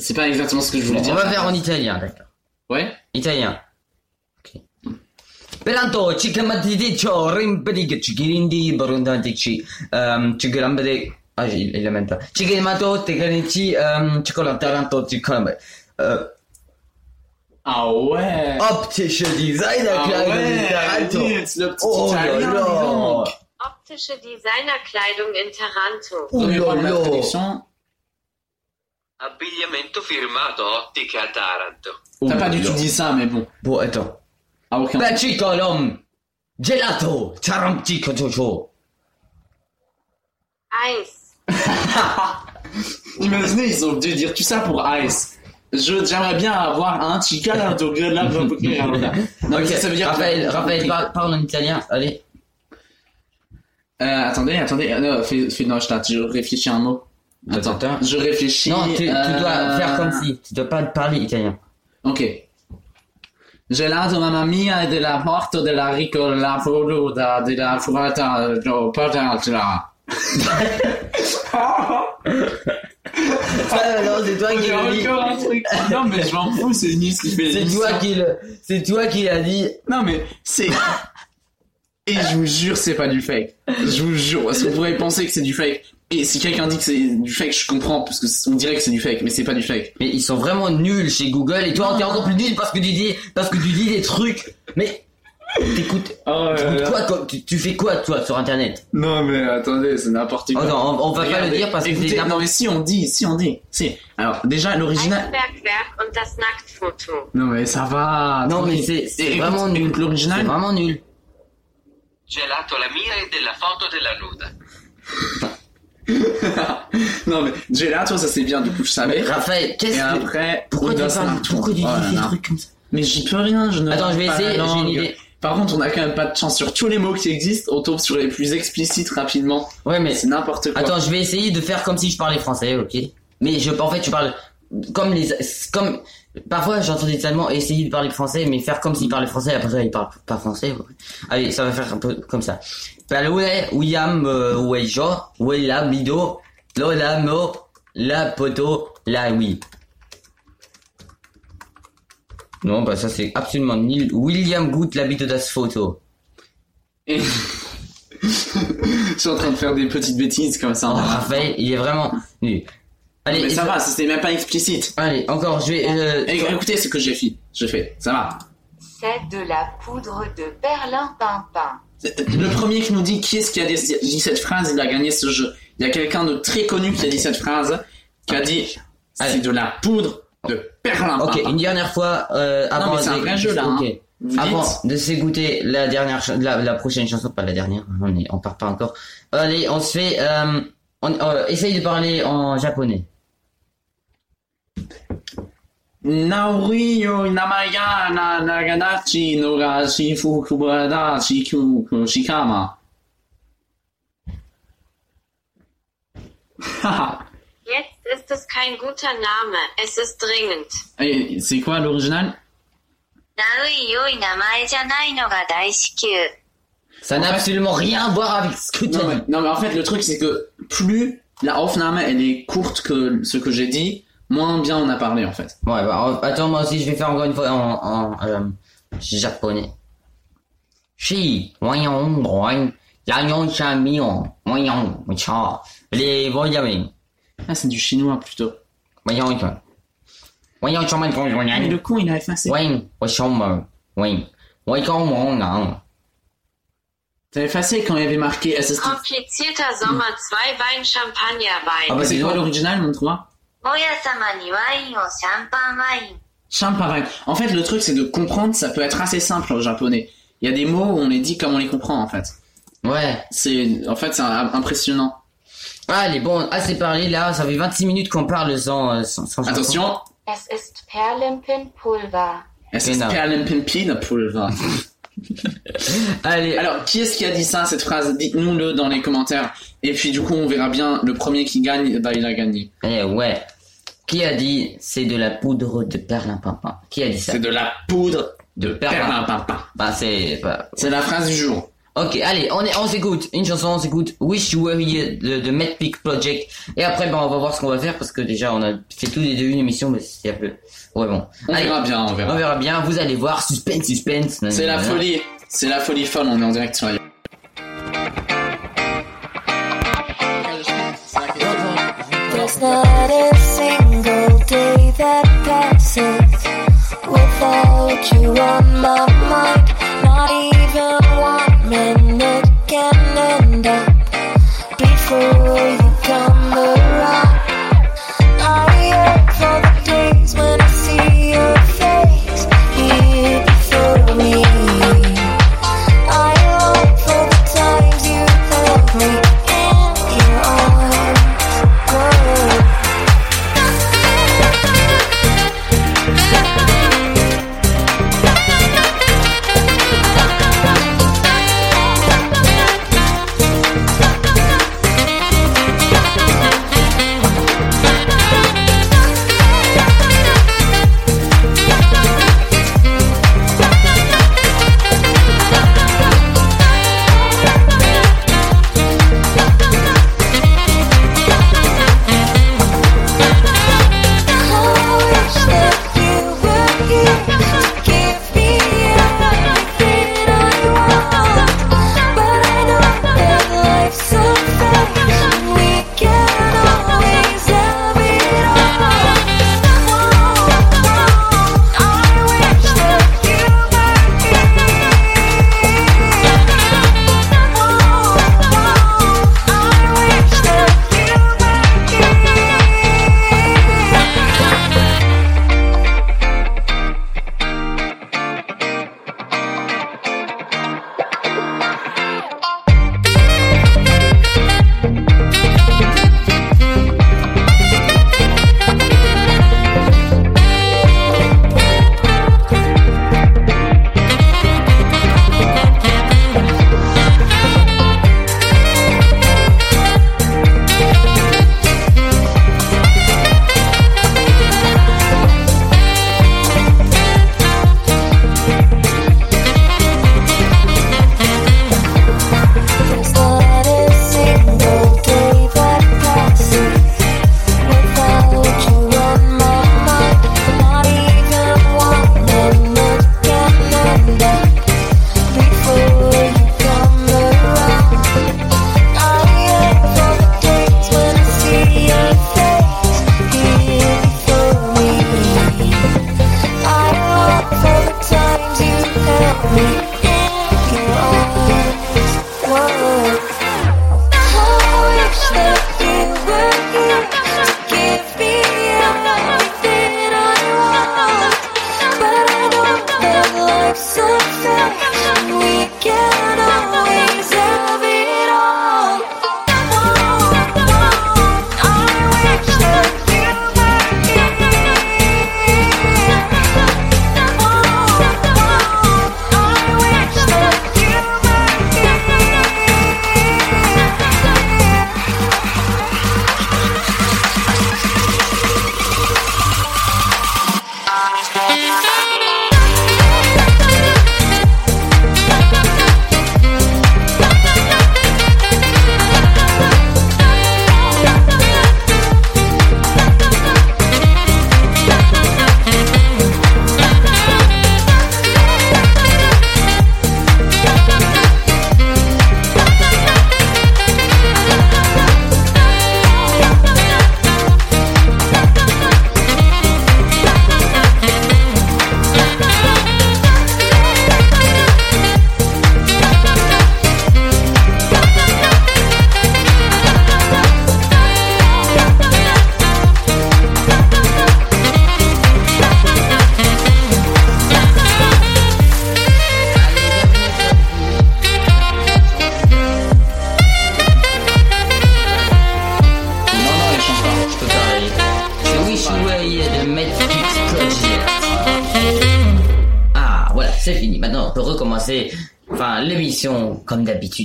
Speaker 2: c'est pas exactement ce que je voulais
Speaker 1: Bon,
Speaker 2: dire.
Speaker 1: on va faire en italien, d'accord.
Speaker 2: Ouais?
Speaker 1: Italien. Ok. Cicamatiticio, rimpedic, cicirindi, borundantici, um, cicirambede, ah, il, il la même pas. Cicirimato, tecanici, um, cicolataranto, cicalambe. Euh,
Speaker 2: Ah ouais!
Speaker 1: optische Designer,
Speaker 2: Ah
Speaker 1: Kleidung,
Speaker 2: ouais,
Speaker 1: Taranto.
Speaker 2: Nils, le petit
Speaker 1: Oh
Speaker 2: italien,
Speaker 1: là
Speaker 2: dis
Speaker 1: là.
Speaker 2: donc.
Speaker 13: Optische Designerkleidung in Taranto.
Speaker 1: Oh
Speaker 2: Mais
Speaker 1: là
Speaker 2: pas la
Speaker 1: là.
Speaker 2: traduction.
Speaker 14: Abbigliamento firmato Ottica Taranto.
Speaker 2: T'as
Speaker 1: Oh
Speaker 2: pas
Speaker 1: là
Speaker 2: du tout
Speaker 1: là.
Speaker 2: dit ça, mais bon.
Speaker 1: Bon, attends.
Speaker 2: Ah, aucun.
Speaker 1: Bacicolum, gelato, tarantico, ciao.
Speaker 13: Eis.
Speaker 2: Imaginez, ils ont dû dire tout ça pour Ice. Je, j'aimerais bien avoir un chica de [LAUGHS] mais
Speaker 1: Ok,
Speaker 2: ça, ça veut dire
Speaker 1: Raphaël, Raphaël, parle, parle en italien, allez.
Speaker 2: Euh, attendez, attendez, euh, non, fais, fais, non, je je réfléchis un mot. Attends,
Speaker 1: Attends.
Speaker 2: je réfléchis.
Speaker 1: Non, tu, tu
Speaker 2: euh,
Speaker 1: dois faire comme si, tu dois pas parler italien.
Speaker 2: Ok. Gelato mamma mia de la porta de la ricola voluta de la furata do patata.
Speaker 1: Ah, non, c'est toi qui l'as dit.
Speaker 2: encore un truc. Non, mais je m'en fous, c'est Nice qui fait
Speaker 1: C'est toi
Speaker 2: émissions.
Speaker 1: qui le, c'est toi qui l'as dit.
Speaker 2: Non, mais c'est. Et je vous jure, c'est pas du fake. Je vous jure, parce que vous pourrez penser que c'est du fake. Et si quelqu'un dit que c'est du fake, je comprends, parce que on dirait que c'est du fake, mais c'est pas du fake.
Speaker 1: Mais ils sont vraiment nuls chez Google et toi, t'es encore plus nul parce que tu dis, parce que tu dis des trucs. Mais, t'écoutes,
Speaker 2: Oh,
Speaker 1: quoi, toi, tu, tu fais quoi, toi, sur internet?
Speaker 2: Non, mais attendez, c'est n'importe quoi.
Speaker 1: Oh non, on, on va pas
Speaker 2: Regardez,
Speaker 1: le dire parce que
Speaker 2: écoutez,
Speaker 1: c'est n'importe-
Speaker 2: Non, mais si on dit, si on dit. Si. Alors, déjà, l'original. Non, mais ça va.
Speaker 1: Non, mais c'est, c'est vraiment nul.
Speaker 2: L'original.
Speaker 1: C'est vraiment nul.
Speaker 14: Gelato la mia e della foto della nuda. [LAUGHS]
Speaker 2: non, mais Gelato, ça c'est bien, du coup, je savais.
Speaker 1: Raphaël, qu'est-ce que,
Speaker 2: après,
Speaker 1: pourquoi tu parles, pourquoi tu dis
Speaker 2: Oh
Speaker 1: des
Speaker 2: là.
Speaker 1: trucs comme ça?
Speaker 2: Mais j'y peux rien, je ne
Speaker 1: Attends, je vais
Speaker 2: pas
Speaker 1: essayer, j'ai une idée.
Speaker 2: Par contre, on a quand même pas de chance sur tous les mots qui existent. On tombe sur les plus explicites rapidement.
Speaker 1: Ouais, mais,
Speaker 2: C'est n'importe quoi.
Speaker 1: attends, je vais essayer de faire comme si je parlais français, ok? Mais je, en fait, je parle comme les, comme, parfois j'entends des Allemands essayer de parler français, mais faire comme s'ils parlaient français, après ils parlent pas français. ouais. Allez, ça va faire un peu comme ça. Palue, William, euh, Weijo, Wella, Mido, Lola, Mo, La Poto, La Oui. Non, bah ça c'est absolument nul. William Gout, l'habit das photo.
Speaker 2: Et- [LAUGHS] je suis en train de faire des petites bêtises comme ça.
Speaker 1: Oh, Raphaël, il est vraiment nul. Allez,
Speaker 2: mais ça va, c'était même pas explicite.
Speaker 1: Allez, encore, je vais. euh,
Speaker 2: Et écoutez ce que j'ai fait. Je fais. Ça va.
Speaker 13: C'est de la poudre de perlimpinpin.
Speaker 2: Le premier qui nous dit qui est-ce qui a dit cette phrase, il a gagné ce jeu. Il y a quelqu'un de très connu qui a dit cette phrase, qui a dit c'est de la poudre de perlimpinpin.
Speaker 1: Ok, une dernière fois. Euh, avant
Speaker 2: mais c'est un
Speaker 1: de-
Speaker 2: vrai jeu, là,
Speaker 1: Ok.
Speaker 2: hein. Vous
Speaker 1: Avant
Speaker 2: dites
Speaker 1: de s'écouter la dernière, la, la prochaine chanson, pas la dernière, on est, on part pas encore. Allez, on se fait, euh, on, euh, essaye de parler en japonais.
Speaker 2: Naori yo inamaya na naganachi no ga shifukubada shiku shikama. Haha. [LAUGHS]
Speaker 13: ist es kein guter Name. Es ist
Speaker 2: c'est quoi l'original?
Speaker 1: Ça n'a absolument rien à voir avec Scooter.
Speaker 2: Non mais, non mais en fait le truc c'est que plus la Aufnahme elle est courte que ce que j'ai dit, moins bien on a parlé en fait.
Speaker 1: Bah, oh, attends moi aussi je vais faire encore une fois en, euh, japonais.
Speaker 2: Ah, c'est du chinois plutôt. Mais le con, il a effacé.
Speaker 1: Wayne,
Speaker 2: T'as effacé quand il y avait marqué Assassin's
Speaker 13: Komplizierter Sommer 2 Wein Champagner Wein.
Speaker 2: Ah bah c'est quoi l'original,
Speaker 15: mon 3
Speaker 2: Champagne. En fait, le truc, c'est de comprendre, ça peut être assez simple en japonais. Il y a des mots, où on les dit comme on les comprend, en fait.
Speaker 1: Ouais.
Speaker 2: C'est, en fait, c'est impressionnant.
Speaker 1: Allez, bon, assez parlé, là, ça fait 26 minutes qu'on parle sans, euh, sans, sans
Speaker 2: Attention.
Speaker 13: Es ist Perlenpinpulver.
Speaker 2: Est-ce que c'est Perlenpinpulver [LAUGHS]
Speaker 1: Allez.
Speaker 2: Alors, qui est-ce qui a dit ça, cette phrase? Dites-nous-le dans les commentaires. Et puis, du coup, on verra bien. Le premier qui gagne, bah, il a gagné.
Speaker 1: Eh ouais. Qui a dit c'est de la poudre de perlimpinpin? Qui a dit ça?
Speaker 2: C'est de la poudre
Speaker 1: de
Speaker 2: perlimpinpin.
Speaker 1: Bah c'est pas...
Speaker 2: C'est la phrase du jour.
Speaker 1: Ok, allez, on est, on s'écoute. Une chanson, on s'écoute Wish You Were Here de, de Met Peak Project. Et après, ben, on va voir ce qu'on va faire parce que déjà, on a fait tous les deux une émission, mais c'est un peu... Ouais, bon.
Speaker 2: On
Speaker 1: Allez,
Speaker 2: verra bien, on verra.
Speaker 1: On verra bien, vous allez voir. Suspense, suspense.
Speaker 2: C'est la folie. C'est la folie folle, on est en direct sur la
Speaker 16: There's not a single day that passes without you on my mind.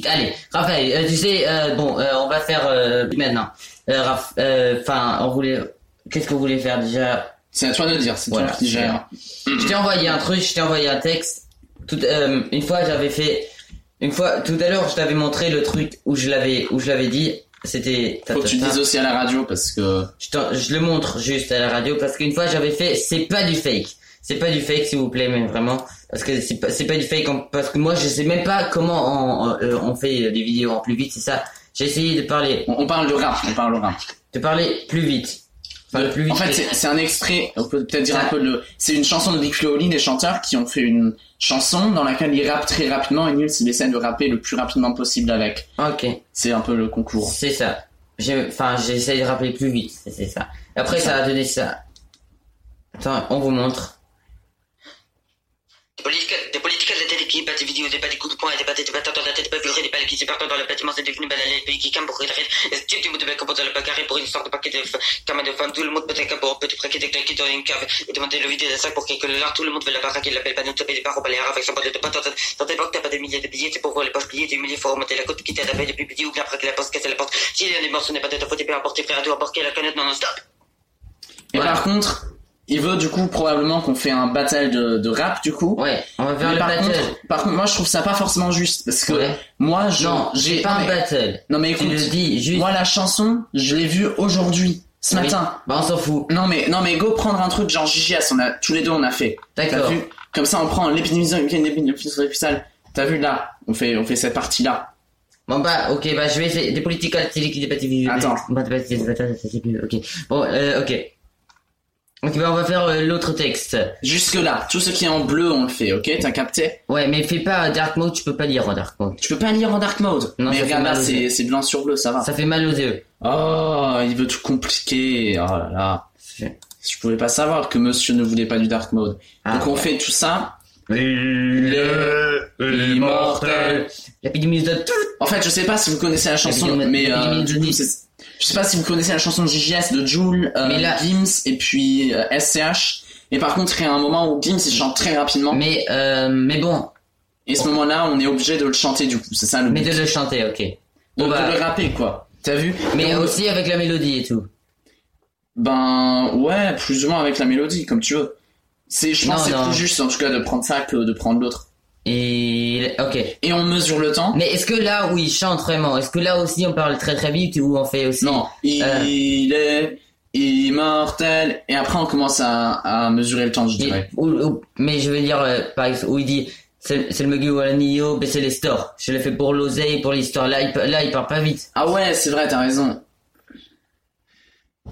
Speaker 1: Allez, Raphaël, euh, tu sais, euh, bon, euh, on va faire maintenant. Enfin, on voulait. Qu'est-ce qu'on voulait faire déjà?
Speaker 2: C'est à toi de dire, c'est
Speaker 1: Voilà,
Speaker 2: toi qui gère.
Speaker 1: Je t'ai envoyé un truc, je t'ai envoyé un texte. Tout, une fois, j'avais fait. Une fois, tout à l'heure, je t'avais montré le truc où je l'avais, où je l'avais dit. C'était.
Speaker 2: Faut que tu dises aussi à la radio parce que.
Speaker 1: Je le montre juste à la radio parce qu'une fois j'avais fait, c'est pas du fake. C'est pas du fake s'il vous plaît, mais vraiment. Parce que c'est pas, c'est pas du fake parce que moi je sais même pas comment on, euh, on fait des vidéos en plus vite, c'est ça. J'ai essayé de parler.
Speaker 2: On, on parle de rap, on parle de rap.
Speaker 1: De parler plus vite. Enfin, le plus vite.
Speaker 2: En fait, c'est un extrait, on peut peut-être dire un peu le. C'est une chanson de Dick Flowley, des chanteurs qui ont fait une chanson dans laquelle ils rappent très rapidement et Nils il essaie de rapper le plus rapidement possible avec.
Speaker 1: Ok.
Speaker 2: C'est un peu le concours.
Speaker 1: C'est ça. Enfin, j'ai essayé de rappeler plus vite, c'est c'est ça. Après, ça a donné ça. Attends, on vous montre.
Speaker 17: Des politiques, des de tête qui battent des vidéos, des pas des coups de poing, des pas des battants dans la tête, pas violer, des balles qui se partent dans le bâtiment, c'est devenu banal, les pays qui campent pour rire, et tu tu me devais composer le bagarre pour une sorte de paquet de comme de femmes, tout le monde peut un petit paquet de claquettes dans une cave, et demander le vider des sacs pour quelque l'art, tout le monde veut la baraque, il l'appelle pas nous taper des barres au balai avec son pote de patates. Dans tes banques, t'as pas des milliers de billets, c'est pour les poches pliées, des milliers, faut remonter la côte, quitter la veille depuis petit ou bien que la poste casse la porte. Si les morceaux n'est pas de ta faute, et bien apporter frère à tout, la canette, non, non, stop.
Speaker 2: Et par contre, il veut du coup probablement qu'on fait un battle de, de rap du coup.
Speaker 1: Ouais, on va faire le
Speaker 2: par
Speaker 1: battle.
Speaker 2: Contre, par contre, moi je trouve ça pas forcément juste parce que
Speaker 1: Ouais.
Speaker 2: moi je
Speaker 1: Non,
Speaker 2: j'ai
Speaker 1: pas un battle.
Speaker 2: Non mais
Speaker 1: Tu
Speaker 2: écoute,
Speaker 1: le dis juste.
Speaker 2: moi la chanson, je l'ai vue aujourd'hui, ce
Speaker 1: Oui.
Speaker 2: matin.
Speaker 1: Bah, on s'en fout.
Speaker 2: Non mais non mais go prendre un truc genre JJS, on a tous les deux on a fait.
Speaker 1: D'accord.
Speaker 2: Comme ça on prend l'épidémie l'épidémie T'as vu là On fait on fait cette partie là.
Speaker 1: Bon bah ok bah je vais essayer des politiques télé qui débattent
Speaker 2: Attends.
Speaker 1: ok bon euh, ok ok bah on va faire euh, l'autre texte
Speaker 2: Jusque là, tout ce qui est en bleu on le fait, ok? T'as capté?
Speaker 1: Ouais mais fais pas dark mode tu peux pas lire en dark mode
Speaker 2: Tu peux pas lire en dark mode?
Speaker 1: Non,
Speaker 2: mais
Speaker 1: ça fait
Speaker 2: regarde là,
Speaker 1: aux
Speaker 2: c'est
Speaker 1: yeux.
Speaker 2: c'est blanc sur bleu, ça va.
Speaker 1: ça fait mal aux yeux
Speaker 2: Oh, il veut tout compliquer. Oh là là. Je pouvais pas savoir que monsieur ne voulait pas du dark mode.
Speaker 1: Ah,
Speaker 2: Donc on
Speaker 1: ouais.
Speaker 2: fait tout ça.
Speaker 1: il est immortel l'épidémie de
Speaker 2: En fait, je sais pas si vous connaissez la chanson, mais euh, du coup, c'est- je sais pas si vous connaissez la chanson JJS de Joule, euh,
Speaker 1: Mais là-
Speaker 2: Gims et puis euh, SCH. Et par contre, il y a un moment où Gims chante très rapidement.
Speaker 1: mais euh, mais bon
Speaker 2: Et ce moment-là, on est obligé de le chanter du coup. C'est ça le
Speaker 1: mais
Speaker 2: but.
Speaker 1: de le chanter ok Bon,
Speaker 2: de
Speaker 1: bah,
Speaker 2: le rapper quoi. T'as vu
Speaker 1: mais aussi avec la mélodie et tout
Speaker 2: Ben ouais, plus ou moins avec la mélodie, comme tu veux. C'est, je pense c'est plus juste en tout cas de prendre ça que de prendre l'autre.
Speaker 1: et ok
Speaker 2: Et on mesure le temps.
Speaker 1: mais est-ce que là où il chante vraiment est-ce que là aussi on parle très très vite ou on fait aussi
Speaker 2: Non, il
Speaker 1: Euh.
Speaker 2: est immortel. Et après, on commence à, à mesurer le temps, je
Speaker 1: Et-
Speaker 2: dirais.
Speaker 1: ou- ou- mais je veux dire, euh, par exemple, où il dit, c'est le Mugi ou Nio, mais c'est les stores. Je l'ai fait pour l'oseille, pour l'histoire. Là, il, là, il part pas vite.
Speaker 2: Ah ouais, c'est vrai, t'as raison.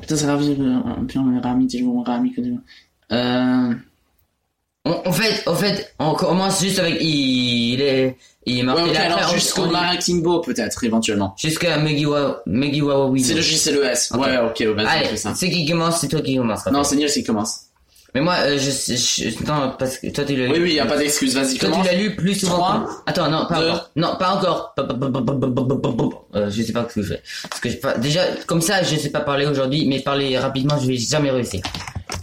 Speaker 2: Putain, grave, un peu un rami, t'es un rami que Euh.
Speaker 1: On, en fait, en fait, on commence juste avec, il est, il est
Speaker 2: Ouais,
Speaker 1: marqué
Speaker 2: ok,
Speaker 1: là,
Speaker 2: alors
Speaker 1: après, on-
Speaker 2: jusqu'au Marakimbo, peut-être, éventuellement.
Speaker 1: Jusqu'à Mugi wa, Mugi wa oui.
Speaker 2: C'est le J, c'est le S. Ouais, ok, vas-y, on
Speaker 1: Allez,
Speaker 2: fait ça.
Speaker 1: c'est qui commence, c'est toi qui commence.
Speaker 2: Non, c'est Niels qui commence.
Speaker 1: Mais moi, euh, je, je, non, parce que toi tu l'as lu.
Speaker 2: Oui, oui, y a pas d'excuse, vas-y.
Speaker 1: Toi tu l'as lu plus souvent. 3, Attends, non, pas encore. Non, pas encore. Je sais pas ce que je fais. Parce que déjà, comme ça, je sais pas parler aujourd'hui, mais parler rapidement, je vais jamais réussir.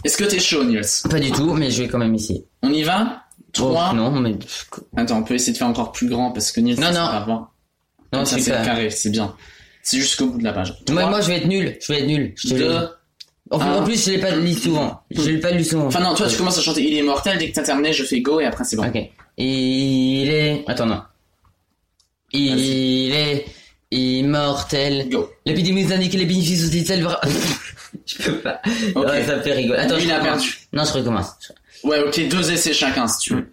Speaker 2: Est-ce que t'es chaud, Niels?
Speaker 1: Pas du tout, mais je vais quand même essayer.
Speaker 2: On y va? 3.
Speaker 1: Oh, non, mais.
Speaker 2: Attends, on peut essayer de faire encore plus grand parce que Niels.
Speaker 1: Non, non.
Speaker 2: Pas
Speaker 1: non,
Speaker 2: Comme ça c'est carré, c'est bien. C'est jusqu'au bout de la page.
Speaker 1: moi, moi, je vais être nul. Je vais être nul. Je te ah. En plus, je l'ai pas lu souvent. Je l'ai pas lu souvent.
Speaker 2: Enfin, non, toi, tu commences à chanter Il est mortel. Dès que t'intervenais, je fais go et après, c'est bon.
Speaker 1: Ok. Il est. Attends, non. Il est immortel.
Speaker 2: Go.
Speaker 1: L'épidémie nous indique les bénéfices sociétales. [LAUGHS] je peux pas. Okay. Ça fait rigoler. Attends,
Speaker 2: il a perdu.
Speaker 1: Non, je recommence.
Speaker 2: Ouais, ok, deux essais chacun si tu veux.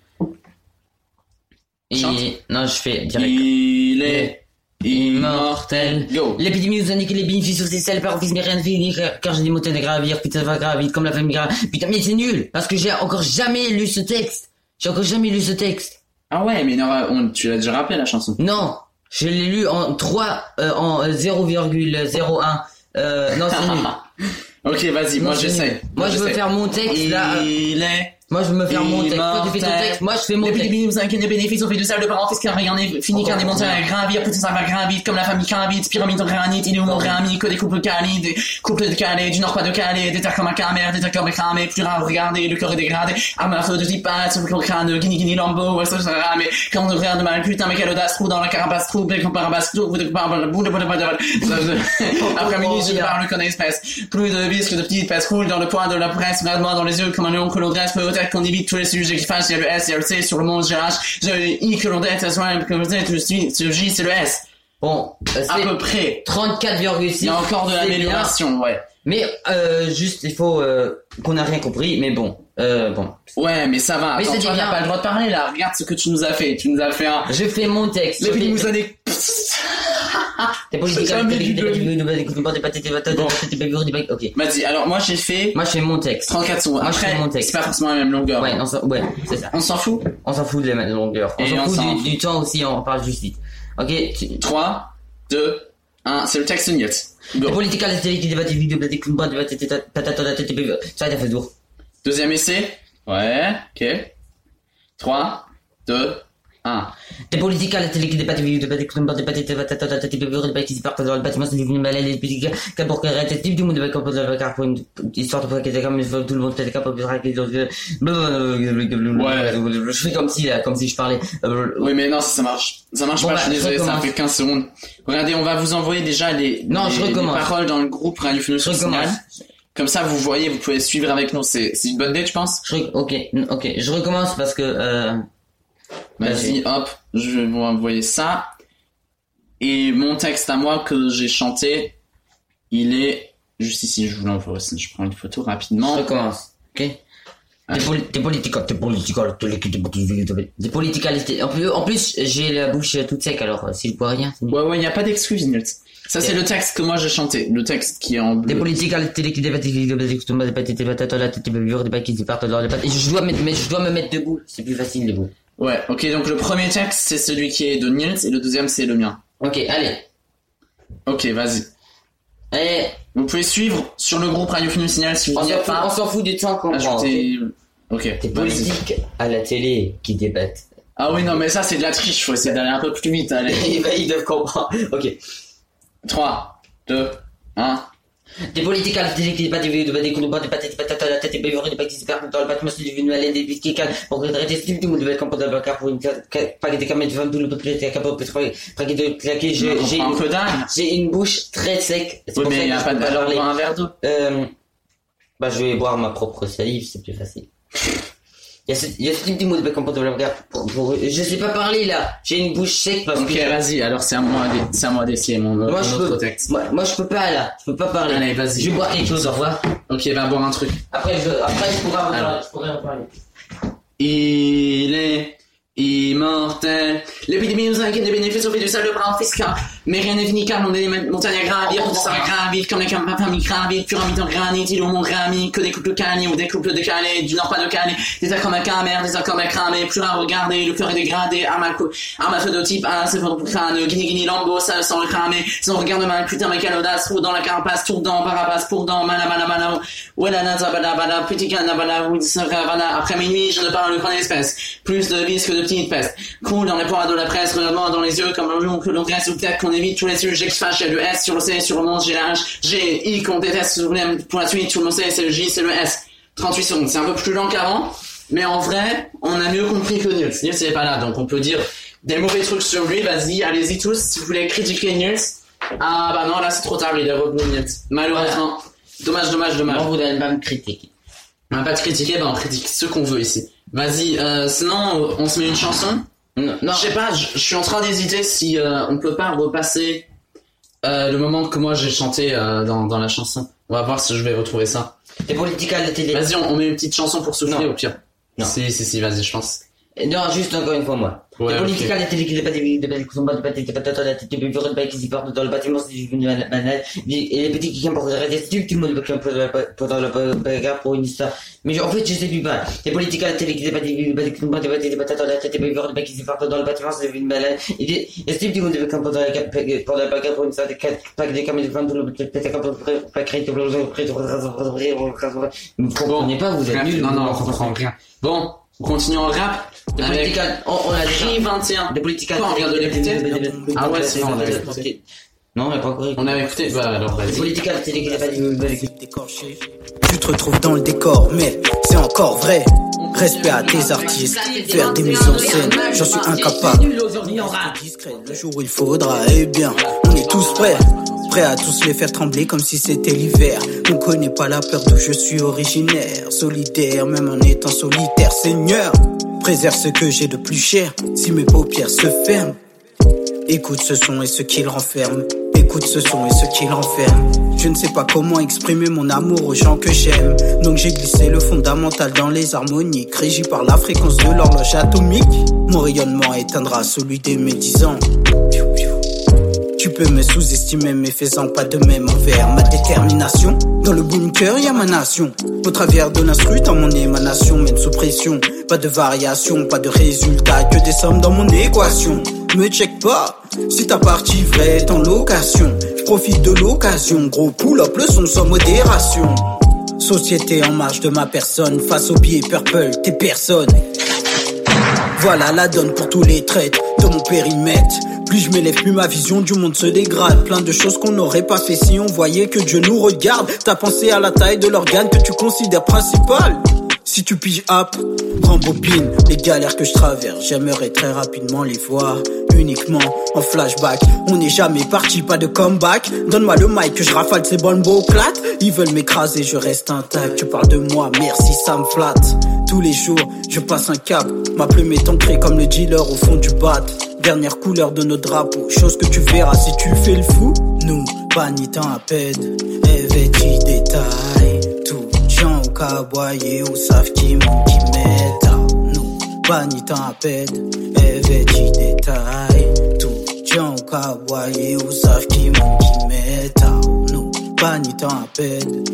Speaker 1: Il... Non, je fais.
Speaker 2: Il est
Speaker 1: Immortel. L'épidémie nous indique les bénéfices sociétals par office, mais rien ne finit, car- car j'ai des montagnes à gravir, putain, va gravir, comme la famille grave. Putain, mais c'est nul, parce que j'ai encore jamais lu ce texte. J'ai encore jamais lu ce texte.
Speaker 2: Ah ouais, mais non, on, tu l'as déjà rappelé la chanson.
Speaker 1: Non, je l'ai lu en 3, euh, en euh, 0,01. Euh, non, c'est nul. [LAUGHS]
Speaker 2: Ok, vas-y, moi j'essaie.
Speaker 1: nul. Moi, je veux faire mon texte, là. euh,
Speaker 2: Il est
Speaker 1: Moi, je veux me faire mon texte. Toi, tu fais ton texte. Moi, je fais mon
Speaker 2: Les
Speaker 1: texte.
Speaker 2: bénéfices, les bénéfices, on fait du sable de parents, fiscal, rien n'est fini, car des montagnes à gravir, tout ça va gravir, comme la famille gravite, pyramide en granit, il est où mon granit, que des couples calés, des couples de calais, du nord pas de calais, des terres comme un camère, des terres comme un cramé, plus rare, regardez, le corps est dégradé, arme à feu de tipas, sur le crâne, guini guini lambeau, ouais, ça, ça, mais, quand on regarde mal, putain, mais quel audace, trou dans la carapace, trou, bec, on parabasse, trou, vous de parle, boule, boule, boule, boule, après midi, je parle comme espèce, plus de bisques de petites fesses roulent dans le coin de la presse, vraiment dans les yeux, comme un lion que l'on dresse, qu'on évite tous les sujets qui fâchent, il y a le S, il y a le C, sur le monde, j'ai H, j'ai le I que l'on dresse, ça soit, que suis, ce J, c'est le S.
Speaker 1: Bon, euh,
Speaker 2: À peu près.
Speaker 1: 34,6.
Speaker 2: Il y a encore de l'amélioration, ouais.
Speaker 1: Mais euh, juste, il faut euh, qu'on n'a rien compris, mais bon, euh, bon.
Speaker 2: Ouais, mais ça va.
Speaker 1: Mais
Speaker 2: Attends, toi,
Speaker 1: bien.
Speaker 2: t'as pas le droit de parler, là. Regarde ce que tu nous as fait. Tu nous as fait un...
Speaker 1: Je fais mon texte.
Speaker 2: Les
Speaker 1: fais-
Speaker 2: vous [LAUGHS] a des...
Speaker 1: T'es politique. Ok.
Speaker 2: Vas-y, alors moi j'ai fait
Speaker 1: Moi, je fais mon texte.
Speaker 2: 34 secondes.
Speaker 1: Moi, je fais mon texte.
Speaker 2: c'est pas forcément la même longueur.
Speaker 1: Ouais, on s'en, ouais, c'est ça.
Speaker 2: On s'en fout
Speaker 1: On s'en fout de la longueur. On s'en fout du, temps aussi, on parle juste vite. Ok, tu...
Speaker 2: 3, 2, 1, c'est le texte Newt.
Speaker 1: Political tata, ça, t'as fait.
Speaker 2: Deuxième essai Ouais, ok. 3, 2, 1.
Speaker 1: Des des tata, tata, tata, des bébés, qui se partent dans le bâtiment, c'est devenu malade, les petits gars, qu'à pour qu'elle arrête, type du monde avec un peu de histoire de paquet, comme tout le monde, t'es capable de raquer, je fais comme si, là, comme si je parlais. Euh,
Speaker 2: Oui, mais non, ça, marche. Ça marche
Speaker 1: Bon,
Speaker 2: pas,
Speaker 1: bah,
Speaker 2: je suis
Speaker 1: je
Speaker 2: désolé, ça fait 15 secondes. Regardez, on va vous envoyer déjà les,
Speaker 1: Non, je recommence.
Speaker 2: paroles dans le groupe
Speaker 1: Je.
Speaker 2: Signal. Comme ça, vous voyez, vous pouvez suivre avec nous. C'est une bonne idée, tu penses
Speaker 1: Je ok, ok, je recommence parce que, euh,
Speaker 2: Vas-y, hop, je vais vous envoyer ça. Et mon texte à moi que j'ai chanté, il est juste ici, je vous l'envoie aussi. Je prends une photo rapidement.
Speaker 1: je recommence. Ok? Poli des political, des political, des political, en plus, en plus, j'ai la bouche toute sec, alors, euh, si je bois rien,
Speaker 2: Ouais, ouais, il n'y a pas d'excuse, Nils. Ça, c'est le texte que moi j'ai chanté. Le texte qui est en bleu.
Speaker 1: Des. Et je dois me, mais je dois me mettre debout. C'est plus facile debout.
Speaker 2: Ouais, ok, donc le premier texte, c'est celui qui est de Nils et le deuxième, c'est le mien.
Speaker 1: Ok, allez.
Speaker 2: Ok, vas-y.
Speaker 1: Allez.
Speaker 2: Vous pouvez suivre sur le groupe Radio Funus Signal si vous pas.
Speaker 1: on s'en fout du temps qu'on prend.
Speaker 2: Ajoutez... Ok,
Speaker 1: Des politiques à la télé qui débattent.
Speaker 2: Ah oui, non, mais ça, c'est de la triche. Faut essayer d'aller un peu plus vite. Allez. [LAUGHS]
Speaker 1: Ils doivent comprendre. Ok.
Speaker 2: 3, 2, 1.
Speaker 1: Des politiques à qui débattent des vidéos, des combats, des patates, des patates, la tête, des bavures, des qui dans le bâtiment, c'est devenu malade, des biscuits calmes, pour que arrêter ce type de monde devait être comporté dans car pour une paquet de caméras de 22, le peuple était capable de paquet de claquer, j'ai, une- j'ai bouche très sec.
Speaker 2: Oui, mais il a pas de dans un verre d'eau.
Speaker 1: Euh, bah, je vais boire ma propre salive, c'est plus facile. Il y a ce, il y a ce type de mot de le pour, je sais pas parler là. J'ai une bouche sec parce
Speaker 2: Ok,
Speaker 1: que.
Speaker 2: vas-y, alors c'est à moi d'e- c'est à moi d'essayer mon,
Speaker 1: Moi, je
Speaker 2: autre
Speaker 1: peux,
Speaker 2: texte.
Speaker 1: moi, moi, je peux pas là. Je peux pas parler.
Speaker 2: Allez, vas-y.
Speaker 1: Je vais boire quelque chose, au revoir.
Speaker 2: Ok, va boire un truc.
Speaker 1: Après, je, après, je pourrais en
Speaker 2: Alors.
Speaker 1: parler. Je pourrais en.
Speaker 2: Il est immortel. L'épidémie nous inquiète des bénéfices au fait du sale bras fiscal. Mais rien n'est fini car on est des montagnes à gravir, tout ça va gravir, comme les famille gravir, pyramide en granit, îlot mon granit, que des couples calés ou des couples décalés, du nord pas de calé, des accords à camère, des accords à cramé, plus rare regarder, le cœur est dégradé, à arme à feu de type 1, c'est pour crâne, guini guini lambeau, ça sent le cramé, son regard de mal, putain mais audace, roue dans la carapace, tour dans, parapace, pour dans, mana mana mana, ouela naza bada bada, petit cana bada, ou bada, après minuit, je ne parle qu'en espèce, plus de vis que de petites pestes, coule dans les poids de la presse, regardement dans les yeux, comme le lion que l'on dresse, ou peut-être qu'on évite tous les sujets qui fâchent, il y a le S sur le C, sur le monde, j'ai la H, G, I qu'on déteste, sur le M, pour la suite, tout le monde sait, c'est le J, c'est le S. 38 secondes, c'est un peu plus lent qu'avant, mais en vrai, on a mieux compris que Nils. Nils n'est pas là, donc on peut dire des mauvais trucs sur lui, vas-y, allez-y tous, si vous voulez critiquer Nils. Ah bah non, là c'est trop tard, il est revenu Nils. Malheureusement. Dommage, dommage, dommage.
Speaker 1: Bon, vous n'allez pas me critiquer.
Speaker 2: On va pas te critiquer, bah on critique ce qu'on veut ici. Vas-y, euh, sinon on se met une chanson.
Speaker 1: Non, non.
Speaker 2: Je sais pas, je suis en train d'hésiter si euh, on peut pas repasser euh, le moment que moi j'ai chanté euh, dans, dans la chanson. On va voir si je vais retrouver ça.
Speaker 1: Politiques à la télé.
Speaker 2: Vas-y, on, on met une petite chanson pour souffler
Speaker 1: Non.
Speaker 2: au pire.
Speaker 1: Non.
Speaker 2: Si, si, si, vas-y, je pense.
Speaker 1: Non, juste encore une fois, moi.
Speaker 2: Ouais,
Speaker 1: les
Speaker 2: ok.
Speaker 1: politiques, les télé, les pâtés, les pâtés, qui sont pas de des patates, la tête, des bureaux de qui s'y portent dans le bâtiment, c'est une banale, et les petits qui viennent pour arrêter, c'est tout le monde qui pour la bagarre pour une histoire. Mais en fait, je sais plus pas. Les politiques, la télé, qui pas de pâtés, des patates, la tête, des bureaux de qui dans le bâtiment, c'est une banale, et c'est tout le monde qui la, bagarre pour une histoire, des quatre, pas des caméras de femmes, tout le pété, comme pas créer, tout le comprenez pas, vous êtes nuls.
Speaker 2: Non, non, on
Speaker 1: vous
Speaker 2: comprend rien. Bon, on continue en rap.
Speaker 1: Des
Speaker 2: Avec
Speaker 1: politiques, on, on a déjà.
Speaker 2: J21.
Speaker 1: Des politiques,
Speaker 2: Quoi, on vient de l'écouter Ah ouais, c'est
Speaker 1: on
Speaker 2: on
Speaker 1: a
Speaker 2: avait
Speaker 1: écouté. Non, on n'a pas encore écouté.
Speaker 2: On avait écouté, bah alors vas-y.
Speaker 1: c'est des pas du
Speaker 18: Tu te retrouves dans le décor, mais c'est encore vrai. Respect à tes artistes, faire des mises en scène, j'en suis incapable. Discret, le jour où il faudra, eh bien, on est tous prêts. À tous les faire trembler comme si c'était l'hiver. On connaît pas la peur d'où je suis originaire. Solidaire, même en étant solitaire, Seigneur. Préserve ce que j'ai de plus cher, si mes paupières se ferment. Écoute ce son et ce qu'il renferme. Écoute ce son et ce qu'il renferme. Je ne sais pas comment exprimer mon amour aux gens que j'aime. Donc j'ai glissé le fondamental dans les harmoniques. Régi par la fréquence de l'horloge atomique. Mon rayonnement éteindra celui des médisants. Tu peux me sous-estimer, mais faisant pas de même envers ma détermination. Dans le bunker, y a ma nation. Au travers de l'instru, dans mon émanation, mène sous pression. Pas de variation, pas de résultat, que des sommes dans mon équation. Me check pas, si ta partie vraie est en location. Je profite de l'occasion, gros pull-up, le son sans modération. Société en marge de ma personne, face au biais purple, t'es personne. Voilà la donne pour tous les traites de mon périmètre. Plus je m'élève, plus ma vision du monde se dégrade. Plein de choses qu'on n'aurait pas fait si on voyait que Dieu nous regarde. T'as pensé à la taille de l'organe que tu considères principal. Si tu piges up, rembobine les galères que je traverse. J'aimerais très rapidement les voir uniquement en flashback. On n'est jamais parti, pas de comeback. Donne-moi le mic que je rafale ces bonnes plates. Ils veulent m'écraser, je reste intact. Tu parles de moi, merci, ça me flatte. Tous les jours, je passe un cap. Ma plume est ancrée comme le dealer au fond du bat. Dernière couleur de nos drapeaux, chose que tu verras si tu fais le fou. Nous, pas ni à peine, vêtis détail. Caboyer ou savent qui m'ont qui m'aide. Nous, pas ni temps à peine, vêtis détail. Tout gens au caboyer ou savent qui m'ont qui m'aide. Nous, pas ni temps à peine,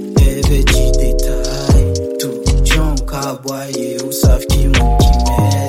Speaker 18: vêtis détail. Tout gens au caboyer ou savent qui m'ont qui m'aide.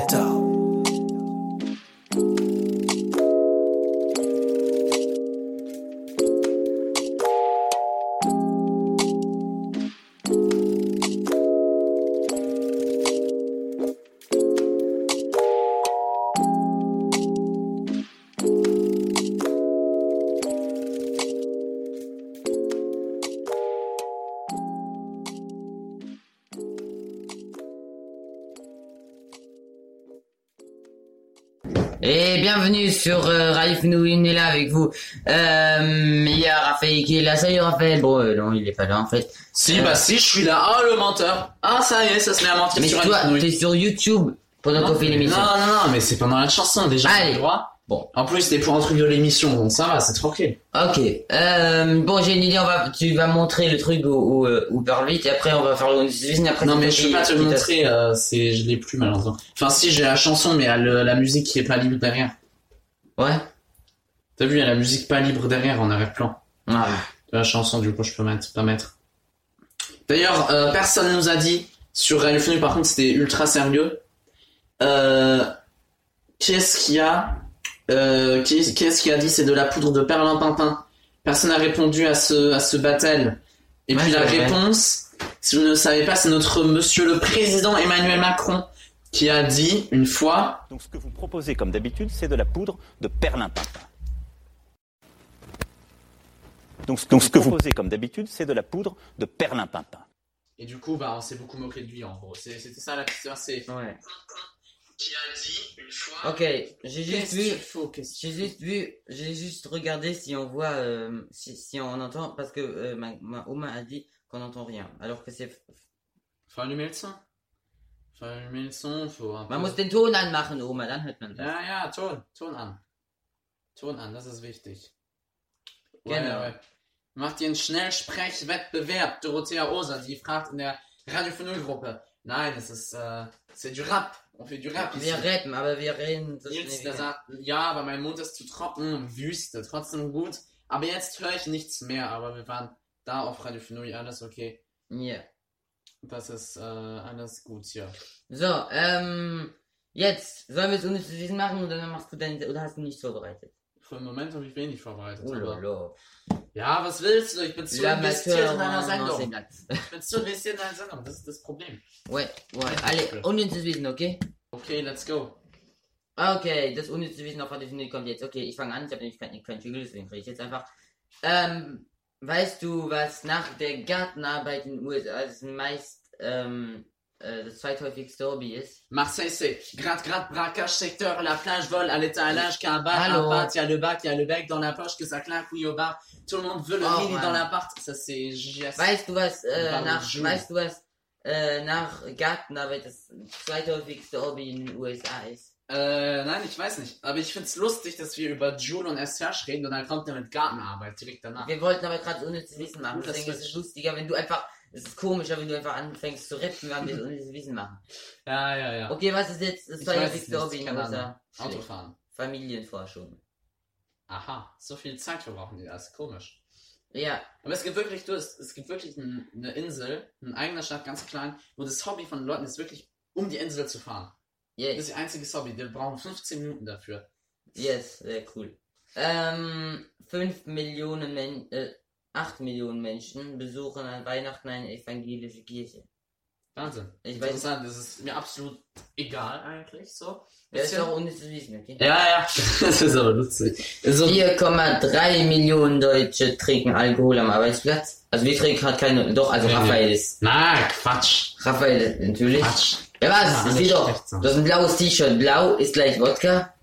Speaker 1: Et bienvenue sur euh, on est là avec vous. Euh, il y a Raphaël qui est là, salut Raphaël. Bon, euh, non, il est pas là en fait.
Speaker 2: Si,
Speaker 1: Euh,
Speaker 2: bah si, je suis là. Ah, le menteur. Ah, ça y est, ça se met à mentir
Speaker 1: Mais
Speaker 2: sur
Speaker 1: toi, t'es sur YouTube pendant qu'on fait l'émission.
Speaker 2: Non, non, non, mais c'est pendant la chanson déjà.
Speaker 1: Allez.
Speaker 2: droit.
Speaker 1: Bon.
Speaker 2: En plus, c'était pour un truc de l'émission, donc ça va, c'est tranquille.
Speaker 1: Ok. Euh, bon, j'ai une idée. On va, tu vas montrer le truc où, où, euh, vite et après on va faire le et après.
Speaker 2: Non, mais je peux pas te le montrer, euh, c'est, je l'ai plus malheureusement. Enfin, si, j'ai la chanson, mais la musique qui est pas libre derrière.
Speaker 1: Ouais.
Speaker 2: T'as vu, il y a la musique pas libre derrière en arrière-plan.
Speaker 1: Ah.
Speaker 2: La chanson, du coup, je peux mettre, pas mettre. D'ailleurs, euh, personne nous a dit sur Radio par contre, c'était ultra sérieux. Euh, qu'est-ce qu'il y a euh, qui- Qu'est-ce qui a dit? C'est de la poudre de perlimpinpin Personne n'a répondu à ce à ce battle. Et
Speaker 1: Ouais,
Speaker 2: puis la
Speaker 1: vrai.
Speaker 2: réponse, si vous ne le savez pas, c'est notre Monsieur le Président Emmanuel Macron qui a dit une fois.
Speaker 19: Donc ce que vous proposez comme d'habitude, c'est de la poudre de perlimpinpin. Donc ce que, vous proposez comme d'habitude, c'est de la poudre de perlimpinpin.
Speaker 2: Et du coup, bah, on s'est beaucoup moqué de lui en gros. C'était ça la c'est
Speaker 1: Ouais.
Speaker 2: Qui a dit une fois.
Speaker 1: Ok, j'ai juste
Speaker 2: Qu'est-ce
Speaker 1: vu,
Speaker 2: qu'il faut, qu'est-ce
Speaker 1: j'ai juste vu, j'ai juste regardé si on voit, euh, si, si on entend, parce que euh, ma, ma Oma a dit qu'on n'entend rien, alors que c'est.
Speaker 2: Faut allumer le son. Faut allumer le son, faut un
Speaker 1: Man
Speaker 2: peu-
Speaker 1: muss den Ton anmachen, Oma, dann hört man das.
Speaker 2: Ja, ja, Ton, Ton an. Ton an, das ist wichtig.
Speaker 1: Genau.
Speaker 2: Ouais, ouais. Macht ihr einen Schnellsprechwettbewerb? Dorothea Oser, die fragt in der Radio Gruppe. Nein, es ist, äh, c'est du Rap. On fait du Rap ici.
Speaker 1: Wir rappen, aber wir reden so
Speaker 2: Nils, der sagt, ja, aber mein Mund ist zu trocken, Wüste, trotzdem gut. Aber jetzt höre ich nichts mehr, aber wir waren da auf Radio Finui, alles okay.
Speaker 1: Ja.
Speaker 2: Das ist äh, alles gut hier.
Speaker 1: So, ähm, jetzt, sollen wir es unnützes Wissen machen oder dann machst du dein, oder hast du nichts vorbereitet?
Speaker 2: Für den Moment habe ich wenig vorbereitet.
Speaker 1: Oh.
Speaker 2: Ja, was willst du? Ich bin zu
Speaker 1: La
Speaker 2: investiert in
Speaker 1: Mateur
Speaker 2: einer
Speaker 1: en
Speaker 2: Sendung. Ich bin zu investiert in einer Sendung, das ist das Problem.
Speaker 1: Ouais, ouais, allez, unnützes Wissen, okay?
Speaker 2: Okay, let's go.
Speaker 1: Okay, das unnütze Wissen auf Finui kommt jetzt. Okay, ich fange an, ich habe nämlich keinen kein Spiegel, deswegen kriege ich jetzt einfach. Ähm, weißt du, was nach der Gartenarbeit in den USA das meist, ähm, äh, das zweithäufigste Hobby ist?
Speaker 2: Marseille, c'est gratte, gratte, braquage, secteur, la plage, vol, à l'étalage, un bat, il y a le bac, il y a le bec dans la poche, que ça claque, oui au bar. Tout le monde veut le
Speaker 1: Oh,
Speaker 2: mini dans l'appart. Ça, c'est JS.
Speaker 1: Weißt du was, äh, nach, weißt du was, äh, nach Gartenarbeit das zweithäufigste Hobby in den USA ist?
Speaker 2: Äh, nein, ich weiß nicht. Aber ich find's lustig, dass wir über Joule und SH reden und dann kommt er mit Gartenarbeit direkt danach.
Speaker 1: Wir wollten aber gerade unnützes Wissen machen,
Speaker 2: Gut,
Speaker 1: deswegen ist es lustiger, wenn du einfach, es ist komischer, wenn du einfach anfängst zu rappen, wenn wir unnützes Wissen machen. [LAUGHS]
Speaker 2: Ja, ja, ja.
Speaker 1: Okay, was ist jetzt das
Speaker 2: nicht,
Speaker 1: Hobby in USA?
Speaker 2: Autofahren.
Speaker 1: Familienforschung.
Speaker 2: Aha, so viel Zeit verbrauchen die, das ist komisch.
Speaker 1: Ja.
Speaker 2: Aber es gibt wirklich, du, es, es gibt wirklich ein, eine Insel, eine eigene Stadt, ganz klein, wo das Hobby von Leuten ist, wirklich um die Insel zu fahren.
Speaker 1: Yes.
Speaker 2: Das ist ihr einziges Hobby, die brauchen 15 Minuten dafür.
Speaker 1: Yes, sehr cool. Ähm, 5 Millionen Men äh, 8 Millionen Menschen besuchen an Weihnachten eine evangelische Kirche.
Speaker 2: Wahnsinn.
Speaker 1: Ich weiß
Speaker 2: Interessant, das ist mir absolut egal eigentlich, so.
Speaker 1: Das ist
Speaker 2: Bisschen.
Speaker 1: doch unnützes Wissen, okay?
Speaker 2: Ja, ja, [LAUGHS] das ist aber lustig. So,
Speaker 1: 4,3 Millionen Deutsche trinken Alkohol am Arbeitsplatz. Also wir trinken gerade keine, doch, also
Speaker 2: Nee.
Speaker 1: Raphael ist.
Speaker 2: Na, Quatsch.
Speaker 1: Raphael, natürlich.
Speaker 2: Quatsch.
Speaker 1: Ja,
Speaker 2: Ja,
Speaker 1: was? Das sieht doch.
Speaker 2: so.
Speaker 1: Du hast ein blaues T-Shirt. Blau ist gleich Wodka.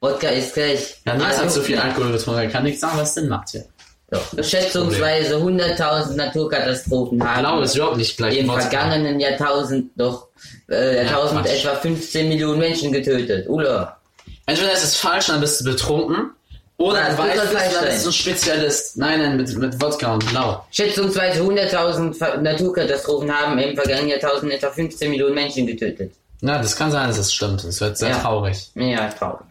Speaker 1: Wodka ist gleich.
Speaker 2: ja, Nils hat
Speaker 1: Also,
Speaker 2: so viel Alkohol getrunken, er kann nichts sagen, was Sinn macht hier.
Speaker 1: Doch. Schätzungsweise 100.000 Naturkatastrophen haben.
Speaker 2: Blau ist überhaupt nicht gleich
Speaker 1: Im vergangenen Jahrtausend doch äh, Jahrtausend
Speaker 2: Quatsch.
Speaker 1: etwa 15 Millionen Menschen getötet. Ula.
Speaker 2: Entweder ist es falsch, dann bist du betrunken, oder
Speaker 1: Ja,
Speaker 2: du weißt
Speaker 1: falsch
Speaker 2: dann bist du ein Spezialist. Nein, nein, mit, mit Wodka und Blau.
Speaker 1: Schätzungsweise 100.000 Ver- Naturkatastrophen haben im vergangenen Jahrtausend etwa 15 Millionen Menschen getötet.
Speaker 2: Na, das kann sein, dass es stimmt. Es wird sehr
Speaker 1: Ja.
Speaker 2: traurig.
Speaker 1: Ja, traurig.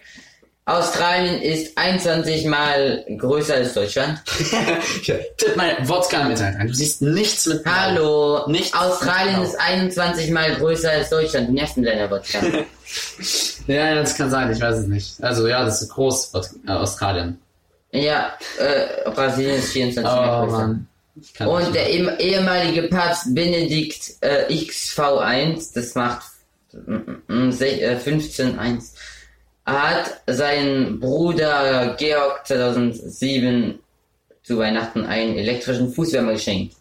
Speaker 1: Australien ist 21 Mal größer als Deutschland. [LAUGHS]
Speaker 2: Tipp mal im Internet ein. Du siehst nichts mit Blau.
Speaker 1: Hallo,
Speaker 2: Nichts
Speaker 1: Australien
Speaker 2: mit
Speaker 1: ist 21 Mal größer als Deutschland. Du nervst mit deiner.
Speaker 2: Ja, das kann sein, ich weiß es nicht. Also ja, das ist groß, äh, Australien.
Speaker 1: ja, äh, Brasilien ist 24 Mal
Speaker 2: Oh
Speaker 1: größer.
Speaker 2: Mann.
Speaker 1: Und der ehem- ehemalige Papst Benedikt äh, XV1, das macht mm, mm, sech- äh, 15.1, hat seinen Bruder Georg 2007 zu Weihnachten einen elektrischen Fußwärmer geschenkt.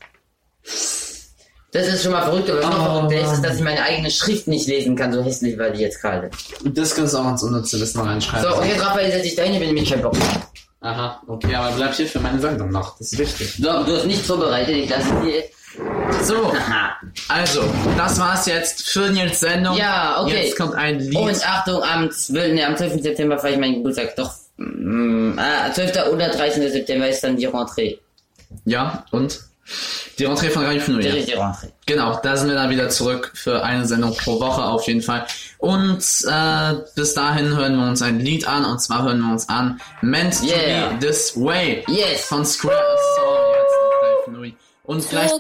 Speaker 1: Das ist schon mal verrückt, aber noch
Speaker 2: Oh,
Speaker 1: verrückter ist, dass ich meine eigene Schrift nicht lesen kann, so hässlich war die jetzt gerade.
Speaker 2: Das kannst du auch ins unnütze Wissen reinschreiben.
Speaker 1: So, jetzt Raphael, setz dich dahin, ich bin nämlich kein Bock.
Speaker 2: Aha, okay, aber bleib hier für meine Sendung noch. Das ist wichtig.
Speaker 1: So, du hast nichts vorbereitet, ich lasse dir.
Speaker 2: So, also, das war's jetzt für Nils Sendung.
Speaker 1: Ja, okay.
Speaker 2: Jetzt kommt ein Lied.
Speaker 1: Und Achtung, am 12. Nee, am 12. September feiere ich meinen Geburtstag. Doch, mm, ah, 12. oder 13. September ist dann die Rentrée.
Speaker 2: Ja, und? Die Rentrée von Radio Fenouil.
Speaker 1: Die Rentrée.
Speaker 2: Genau, da sind wir dann wieder zurück für eine Sendung pro Woche auf jeden Fall. Und äh, bis dahin hören wir uns ein Lied an und zwar hören wir uns an Meant
Speaker 1: Yeah.
Speaker 2: to Be This Way
Speaker 1: yes.
Speaker 2: von Square. So, jetzt Radio Fenouil. Und gleich